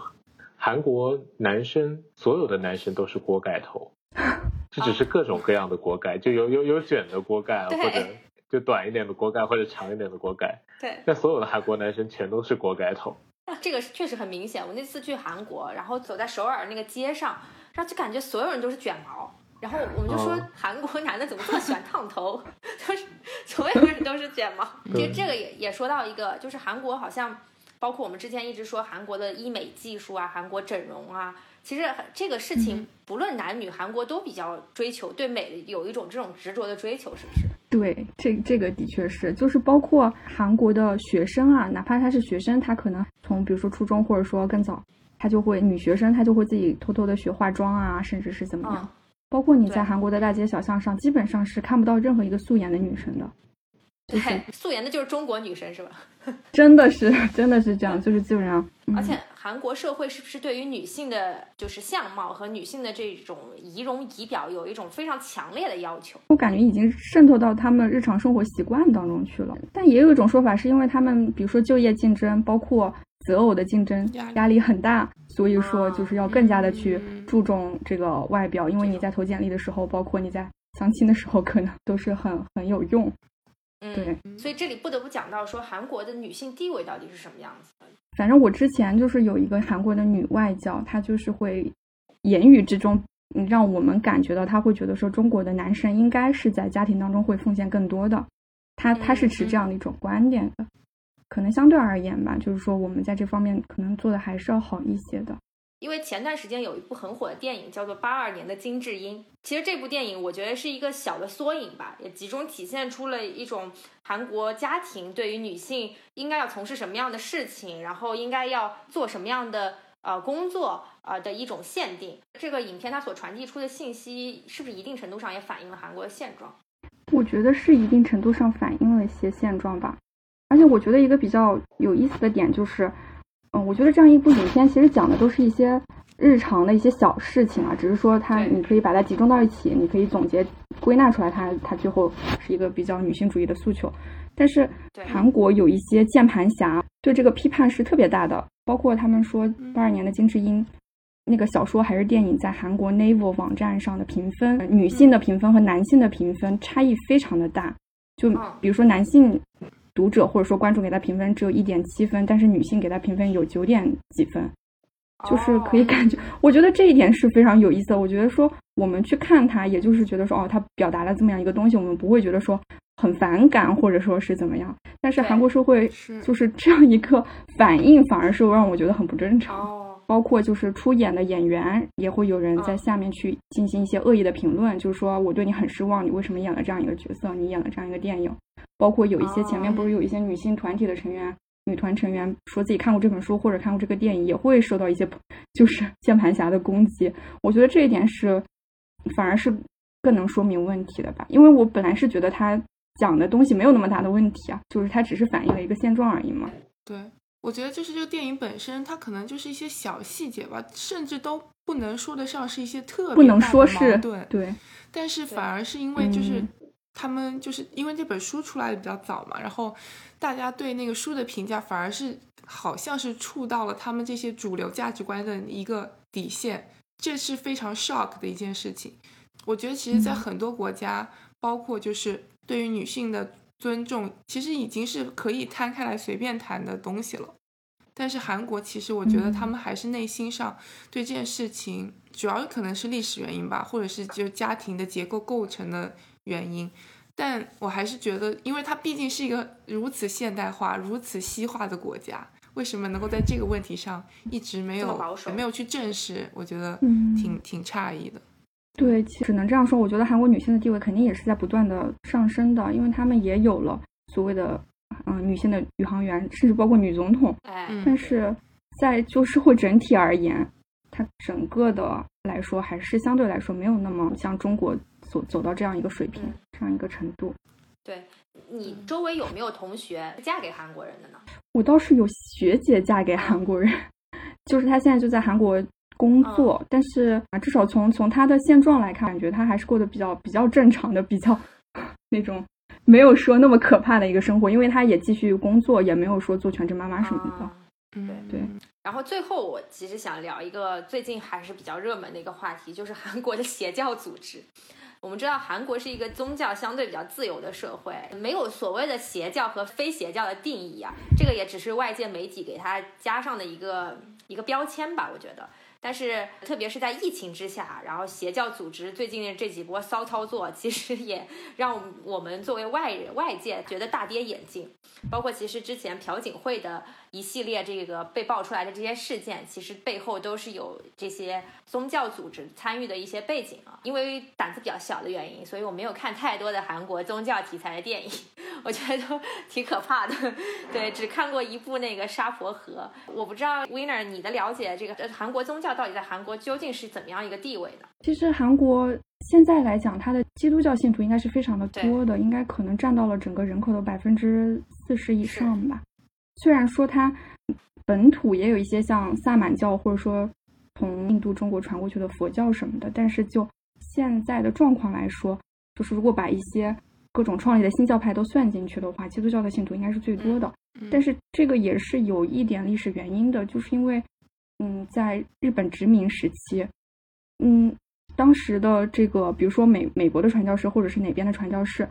韩国男生所有的男生都是锅盖头，这只是各种各样的锅盖，就有有有卷的锅盖，或者就短一点的锅盖，或者长一点的锅盖。对。但所有的韩国男生全都是锅盖头。这个是确实很明显。我那次去韩国，然后走在首尔那个街上，然后就感觉所有人都是卷毛。然后我们就说哦韩国男的怎么这么喜欢烫头，就是 所有人都是卷毛。其实这个也也说到一个，就是韩国好像包括我们之前一直说韩国的医美技术啊，韩国整容啊，其实这个事情不论男女，韩国都比较追求对美有一种这种执着的追求，是不是？对，这这个的确是，就是包括韩国的学生啊，哪怕他是学生，他可能从比如说初中或者说更早，他就会女学生，她就会自己偷偷的学化妆啊，甚至是怎么样。嗯包括你在韩国的大街小巷上，基本上是看不到任何一个素颜的女生的，就是对，素颜的就是中国女生是吧？真的是真的是这样，就是基本上，嗯而且韩国社会是不是对于女性的就是相貌和女性的这种仪容仪表有一种非常强烈的要求？我感觉已经渗透到他们日常生活习惯当中去了。但也有一种说法，是因为他们比如说就业竞争，包括择偶的竞争压力很大，所以说就是要更加的去嗯注重这个外表，因为你在投简历的时候，包括你在相亲的时候，可能都是很很有用。对，所以这里不得不讲到说韩国的女性地位到底是什么样子的。反正我之前就是有一个韩国的女外教，她就是会言语之中让我们感觉到，她会觉得说中国的男生应该是在家庭当中会奉献更多的，她她是持这样的一种观点的。可能相对而言吧，就是说我们在这方面可能做的还是要好一些的。因为前段时间有一部很火的电影叫做《八二年的金智英》，其实这部电影我觉得是一个小的缩影吧，也集中体现出了一种韩国家庭对于女性应该要从事什么样的事情，然后应该要做什么样的呃工作呃的一种限定。这个影片它所传递出的信息，是不是一定程度上也反映了韩国的现状？我觉得是一定程度上反映了一些现状吧。而且我觉得一个比较有意思的点就是。嗯，我觉得这样一部影片其实讲的都是一些日常的一些小事情啊，只是说它你可以把它集中到一起，你可以总结归纳出来，它它最后是一个比较女性主义的诉求。但是韩国有一些键盘侠对这个批判是特别大的，包括他们说八二年的金智英那个小说还是电影在韩国 Naver 网站上的评分，女性的评分和男性的评分差异非常的大，就比如说男性。读者或者说观众给他评分只有一点七分，但是女性给他评分有九点几分，就是可以感觉，我觉得这一点是非常有意思的。我觉得说我们去看他，也就是觉得说哦，他表达了这么样一个东西，我们不会觉得说很反感或者说是怎么样。但是韩国社会就是这样一个反应，反而是让我觉得很不正常。包括就是出演的演员也会有人在下面去进行一些恶意的评论，就是说我对你很失望，你为什么演了这样一个角色？你演了这样一个电影。包括有一些前面不是有一些女性团体的成员、女团成员说自己看过这本书或者看过这个电影，也会受到一些就是键盘侠的攻击。我觉得这一点是反而是更能说明问题的吧，因为我本来是觉得他讲的东西没有那么大的问题啊，就是他只是反映了一个现状而已嘛。对，我觉得就是这个电影本身，它可能就是一些小细节吧，甚至都不能说得上是一些特别不能说是对对，但是反而是因为就是。他们就是因为这本书出来的比较早嘛，然后大家对那个书的评价反而是好像是触到了他们这些主流价值观的一个底线，这是非常 shock 的一件事情。我觉得其实，在很多国家，包括就是对于女性的尊重，其实已经是可以摊开来随便谈的东西了。但是韩国其实，我觉得他们还是内心上对这件事情，主要可能是历史原因吧，或者是就家庭的结构构成的。原因，但我还是觉得，因为它毕竟是一个如此现代化、如此西化的国家，为什么能够在这个问题上一直没有没有去正视？我觉得挺挺诧异的。对，只能这样说。我觉得韩国女性的地位肯定也是在不断的上升的，因为她们也有了所谓的嗯女性的宇航员，甚至包括女总统。但是在就社会整体而言，它整个的来说还是相对来说没有那么像中国。走走到这样一个水平，这样一个程度。对你周围有没有同学嫁给韩国人的呢？我倒是有学姐嫁给韩国人，就是她现在就在韩国工作，但是啊，至少从从她的现状来看，感觉她还是过得比较比较正常的，比较 那种没有说那么可怕的一个生活，因为她也继续工作，也没有说做全职妈妈什么的。嗯，对。然后最后，我其实想聊一个最近还是比较热门的一个话题，就是韩国的邪教组织。我们知道韩国是一个宗教相对比较自由的社会，没有所谓的邪教和非邪教的定义啊，这个也只是外界媒体给它加上的一个一个标签吧，我觉得。但是，特别是在疫情之下，然后邪教组织最近这几波骚操作，其实也让我们作为外人、外界觉得大跌眼镜。包括其实之前朴槿惠的一系列这个被爆出来的这些事件，其实背后都是有这些宗教组织参与的一些背景啊。因为胆子比较小的原因，所以我没有看太多的韩国宗教题材的电影，我觉得都挺可怕的。对，只看过一部那个《沙婆河》。我不知道 Winner 你的了解，这个韩国宗教到底在韩国究竟是怎么样一个地位呢？其实韩国现在来讲，它的基督教信徒应该是非常的多的，应该可能占到了整个人口的百分之四十以上吧。虽然说它本土也有一些像萨满教，或者说从印度、中国传过去的佛教什么的，但是就现在的状况来说，就是如果把一些各种创立的新教派都算进去的话，基督教的信徒应该是最多的。但是这个也是有一点历史原因的，就是因为嗯，在日本殖民时期，嗯。当时的这个，比如说美美国的传教士，或者是哪边的传教士，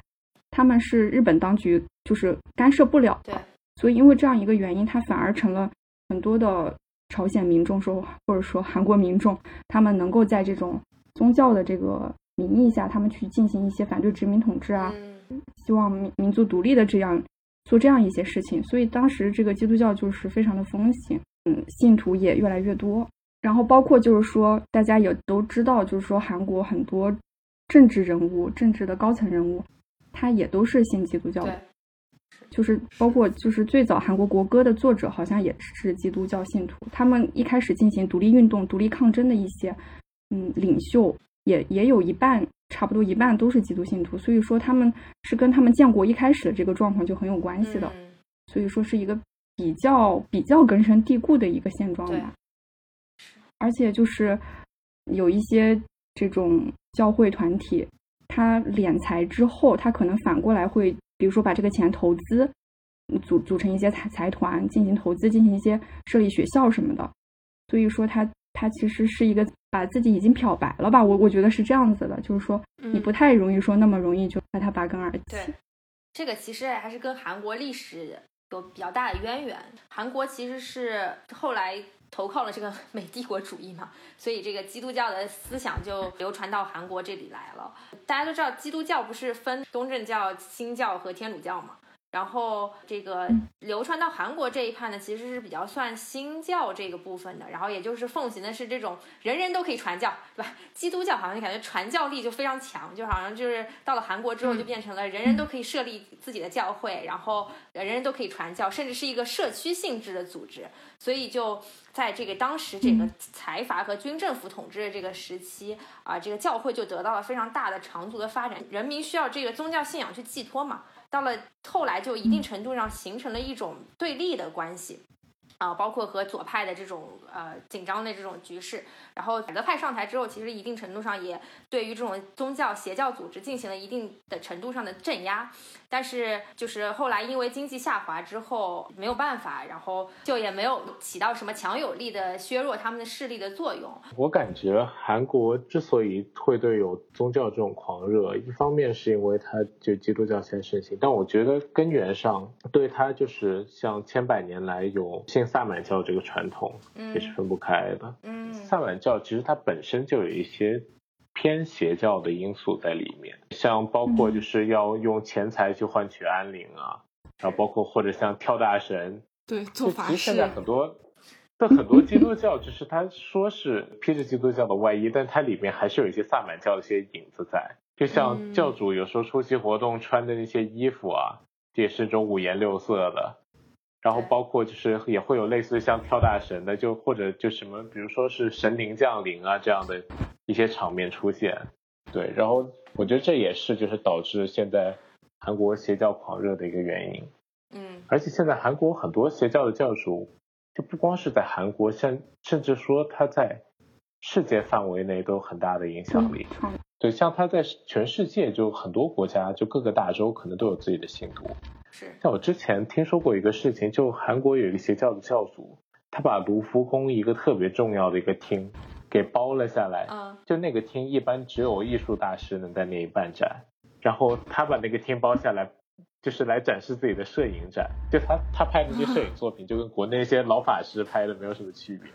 他们是日本当局就是干涉不了的，所以因为这样一个原因，他反而成了很多的朝鲜民众说，或者说韩国民众，他们能够在这种宗教的这个名义下，他们去进行一些反对殖民统治啊，希望民民族独立的这样做这样一些事情，所以当时这个基督教就是非常的风行，嗯，信徒也越来越多。然后包括就是说，大家也都知道，就是说韩国很多政治人物、政治的高层人物，他也都是信基督教的。就是包括就是最早韩国国歌的作者，好像也是基督教信徒。他们一开始进行独立运动、独立抗争的一些嗯领袖，也也有一半，差不多一半都是基督信徒。所以说他们是跟他们建国一开始的这个状况就很有关系的。所以说是一个比较比较根深蒂固的一个现状吧。而且就是有一些这种教会团体，他敛财之后，他可能反过来会，比如说把这个钱投资，组组成一些财财团进行投资，进行一些设立学校什么的。所以说，他他其实是一个把自己已经漂白了吧？我我觉得是这样子的，就是说你不太容易说那么容易就把他拔根而起。对，这个其实还是跟韩国历史有比较大的渊源。韩国其实是后来。投靠了这个美帝国主义嘛，所以这个基督教的思想就流传到韩国这里来了。大家都知道，基督教不是分东正教、新教和天主教嘛？然后这个流传到韩国这一派呢，其实是比较算新教这个部分的。然后也就是奉行的是这种人人都可以传教，对吧？基督教好像就感觉传教力就非常强，就好像就是到了韩国之后就变成了人人都可以设立自己的教会，然后人人都可以传教，甚至是一个社区性质的组织。所以就在这个当时这个财阀和军政府统治的这个时期啊，这个教会就得到了非常大的长足的发展。人民需要这个宗教信仰去寄托嘛。到了后来，就一定程度上形成了一种对立的关系，啊，包括和左派的这种呃紧张的这种局势。然后改革派上台之后，其实一定程度上也对于这种宗教邪教组织进行了一定的程度上的镇压。但是就是后来因为经济下滑之后没有办法，然后就也没有起到什么强有力的削弱他们的势力的作用。我感觉韩国之所以会对有宗教这种狂热，一方面是因为它就基督教先盛行，但我觉得根源上对它就是像千百年来有信萨满教这个传统也是分不开的。嗯，萨满教其实它本身就有一些。偏邪教的因素在里面，像包括就是要用钱财去换取安宁啊，然后包括或者像跳大神，对，做法事。现在很多，但很多基督教就是他说是披着基督教的外衣，但它里面还是有一些萨满教的一些影子在。就像教主有时候出席活动穿的那些衣服啊，也是这种五颜六色的。然后包括就是也会有类似像跳大神的，就或者就什么，比如说是神灵降临啊这样的一些场面出现，对。然后我觉得这也是就是导致现在韩国邪教狂热的一个原因。嗯。而且现在韩国很多邪教的教主，就不光是在韩国，像甚至说他在世界范围内都有很大的影响力。对，像他在全世界就很多国家，就各个大洲可能都有自己的信徒。是像我之前听说过一个事情，就韩国有一个邪教的教主，他把卢浮宫一个特别重要的一个厅给包了下来。嗯，就那个厅一般只有艺术大师能在那里办展，然后他把那个厅包下来，就是来展示自己的摄影展。就他他拍的那些摄影作品，就跟国内一些老法师拍的没有什么区别，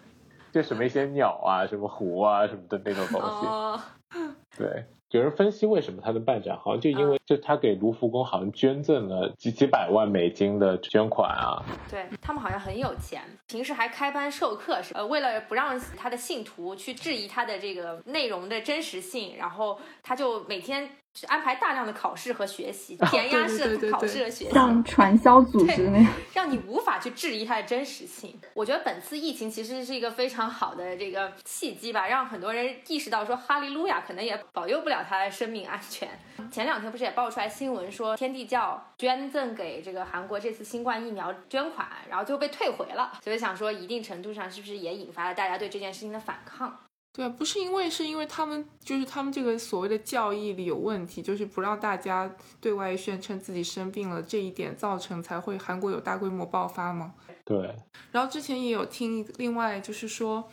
就什么一些鸟啊、什么湖啊什么的那种东西。对。有人分析为什么他能办展，好像就因为就他给卢浮宫好像捐赠了几几百万美金的捐款啊。对他们好像很有钱，平时还开班授课，是呃为了不让他的信徒去质疑他的这个内容的真实性，然后他就每天。安排大量的考试和学习，填鸭式的考试和学习，像传销组织那样，让你无法去质疑它的真实性。我觉得本次疫情其实是一个非常好的这个契机吧，让很多人意识到说哈利路亚可能也保佑不了他的生命安全。前两天不是也爆出来新闻说天地教捐赠给这个韩国这次新冠疫苗捐款，然后就被退回了，所以想说一定程度上是不是也引发了大家对这件事情的反抗？对，不是因为，是因为他们就是他们这个所谓的教义里有问题，就是不让大家对外宣称自己生病了，这一点造成才会韩国有大规模爆发吗？对。然后之前也有听，另外就是说，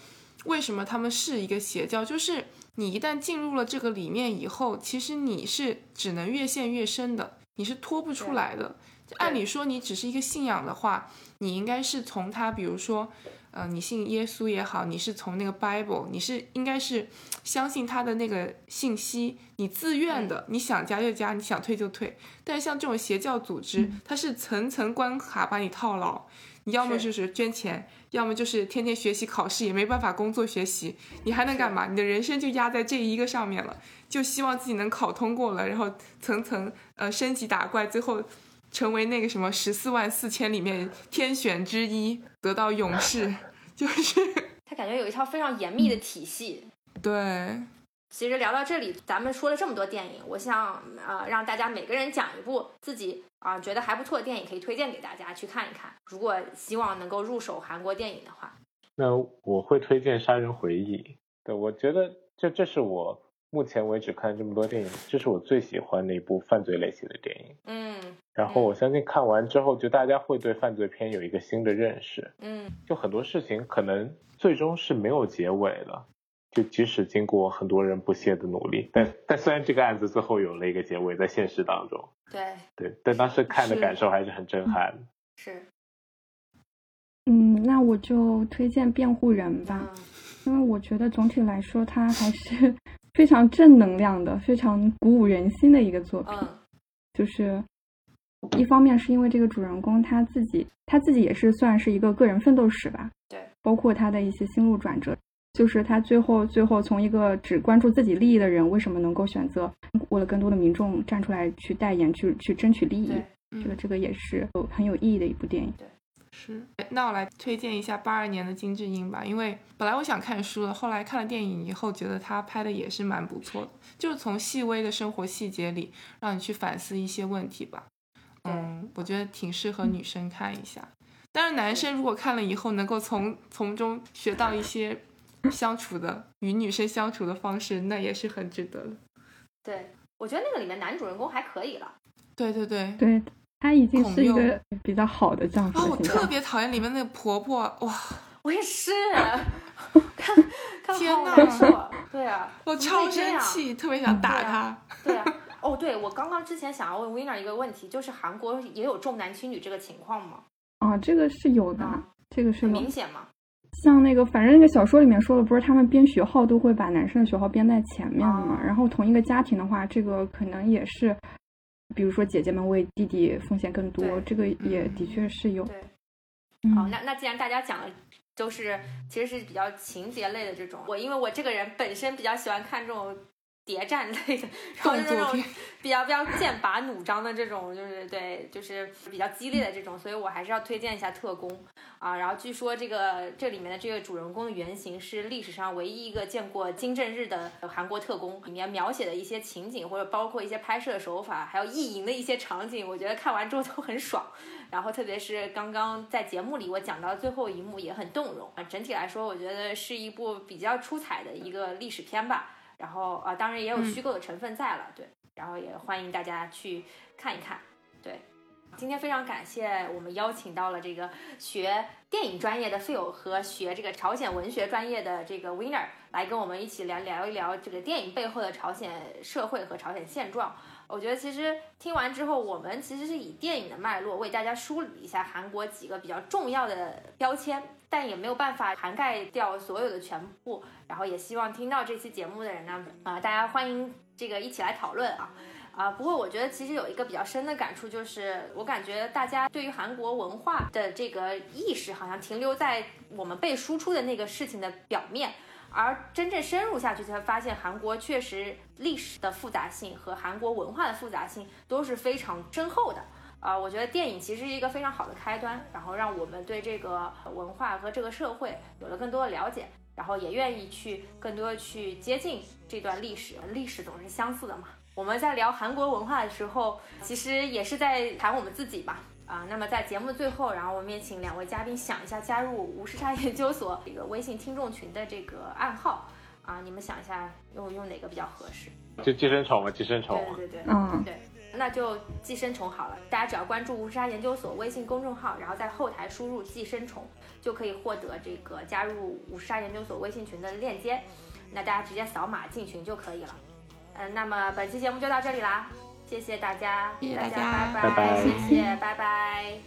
为什么他们是一个邪教？就是你一旦进入了这个里面以后，其实你是只能越陷越深的，你是脱不出来的。按理说，你只是一个信仰的话，你应该是从他，比如说，呃，你信耶稣也好，你是从那个 Bible，你是应该是相信他的那个信息，你自愿的，你想加就加，你想退就退。但是像这种邪教组织，它是层层关卡把你套牢，你要么就是捐钱，要么就是天天学习考试，也没办法工作学习，你还能干嘛？你的人生就压在这一个上面了，就希望自己能考通过了，然后层层呃升级打怪，最后。成为那个什么十四万四千里面天选之一，得到勇士，就是他感觉有一套非常严密的体系。对，其实聊到这里，咱们说了这么多电影，我想呃让大家每个人讲一部自己啊觉得还不错的电影，可以推荐给大家去看一看。如果希望能够入手韩国电影的话，那我会推荐《杀人回忆》。对，我觉得这这是我。目前为止看这么多电影，这是我最喜欢的一部犯罪类型的电影。嗯，然后我相信看完之后，就大家会对犯罪片有一个新的认识。嗯，就很多事情可能最终是没有结尾了，就即使经过很多人不懈的努力，但但虽然这个案子最后有了一个结尾，在现实当中，对对，但当时看的感受还是很震撼。是，嗯，那我就推荐《辩护人》吧，因为我觉得总体来说，它还是。非常正能量的，非常鼓舞人心的一个作品，就是一方面是因为这个主人公他自己，他自己也是算是一个个人奋斗史吧，对，包括他的一些心路转折，就是他最后最后从一个只关注自己利益的人，为什么能够选择为了更多的民众站出来去代言，去去争取利益，这个这个也是很有意义的一部电影。是，那我来推荐一下八二年的金智英吧，因为本来我想看书的，后来看了电影以后，觉得他拍的也是蛮不错的，就是从细微的生活细节里让你去反思一些问题吧。嗯，我觉得挺适合女生看一下，但是男生如果看了以后能够从从中学到一些相处的与女生相处的方式，那也是很值得的。对，我觉得那个里面男主人公还可以了。对对对对。她已经是一个比较好的丈夫。哦，我特别讨厌里面那个婆婆，哇！我也是，看天哪！对啊，我超生气，特别想打她。对啊，哦，对，我刚刚之前想要问 Winner 一个问题，就是韩国也有重男轻女这个情况吗？啊，这个是有的，这个是明显吗？像那个，反正那个小说里面说的，不是他们编学号都会把男生的学号编在前面的嘛？然后同一个家庭的话，这个可能也是。比如说姐姐们为弟弟奉献更多，这个也的确是有。对，好，那那既然大家讲的都是其实是比较情节类的这种，我因为我这个人本身比较喜欢看这种。谍战类的，然后就是那种比较比较剑拔弩张的这种，就是对，就是比较激烈的这种，所以我还是要推荐一下特工啊。然后据说这个这里面的这个主人公的原型是历史上唯一一个见过金正日的韩国特工，里面描写的一些情景或者包括一些拍摄手法，还有意淫的一些场景，我觉得看完之后都很爽。然后特别是刚刚在节目里我讲到最后一幕也很动容啊。整体来说，我觉得是一部比较出彩的一个历史片吧。然后啊，当然也有虚构的成分在了，对。然后也欢迎大家去看一看，对。今天非常感谢我们邀请到了这个学电影专业的 Phil 和学这个朝鲜文学专业的这个 Winner 来跟我们一起聊聊一聊这个电影背后的朝鲜社会和朝鲜现状。我觉得其实听完之后，我们其实是以电影的脉络为大家梳理一下韩国几个比较重要的标签，但也没有办法涵盖掉所有的全部。然后也希望听到这期节目的人呢，啊，大家欢迎这个一起来讨论啊，啊，不过我觉得其实有一个比较深的感触，就是我感觉大家对于韩国文化的这个意识，好像停留在我们被输出的那个事情的表面。而真正深入下去，才发现韩国确实历史的复杂性和韩国文化的复杂性都是非常深厚的。啊，我觉得电影其实是一个非常好的开端，然后让我们对这个文化和这个社会有了更多的了解，然后也愿意去更多的去接近这段历史。历史总是相似的嘛。我们在聊韩国文化的时候，其实也是在谈我们自己吧。啊，那么在节目的最后，然后我们也请两位嘉宾想一下加入无时差研究所这个微信听众群的这个暗号啊，你们想一下用用哪个比较合适？就寄生虫嘛，寄生虫。对对对，嗯，对，那就寄生虫好了。大家只要关注无时差研究所微信公众号，然后在后台输入寄生虫，就可以获得这个加入无时差研究所微信群的链接。那大家直接扫码进群就可以了。嗯，那么本期节目就到这里啦。谢谢大家，谢谢大家，拜拜，谢谢，拜拜。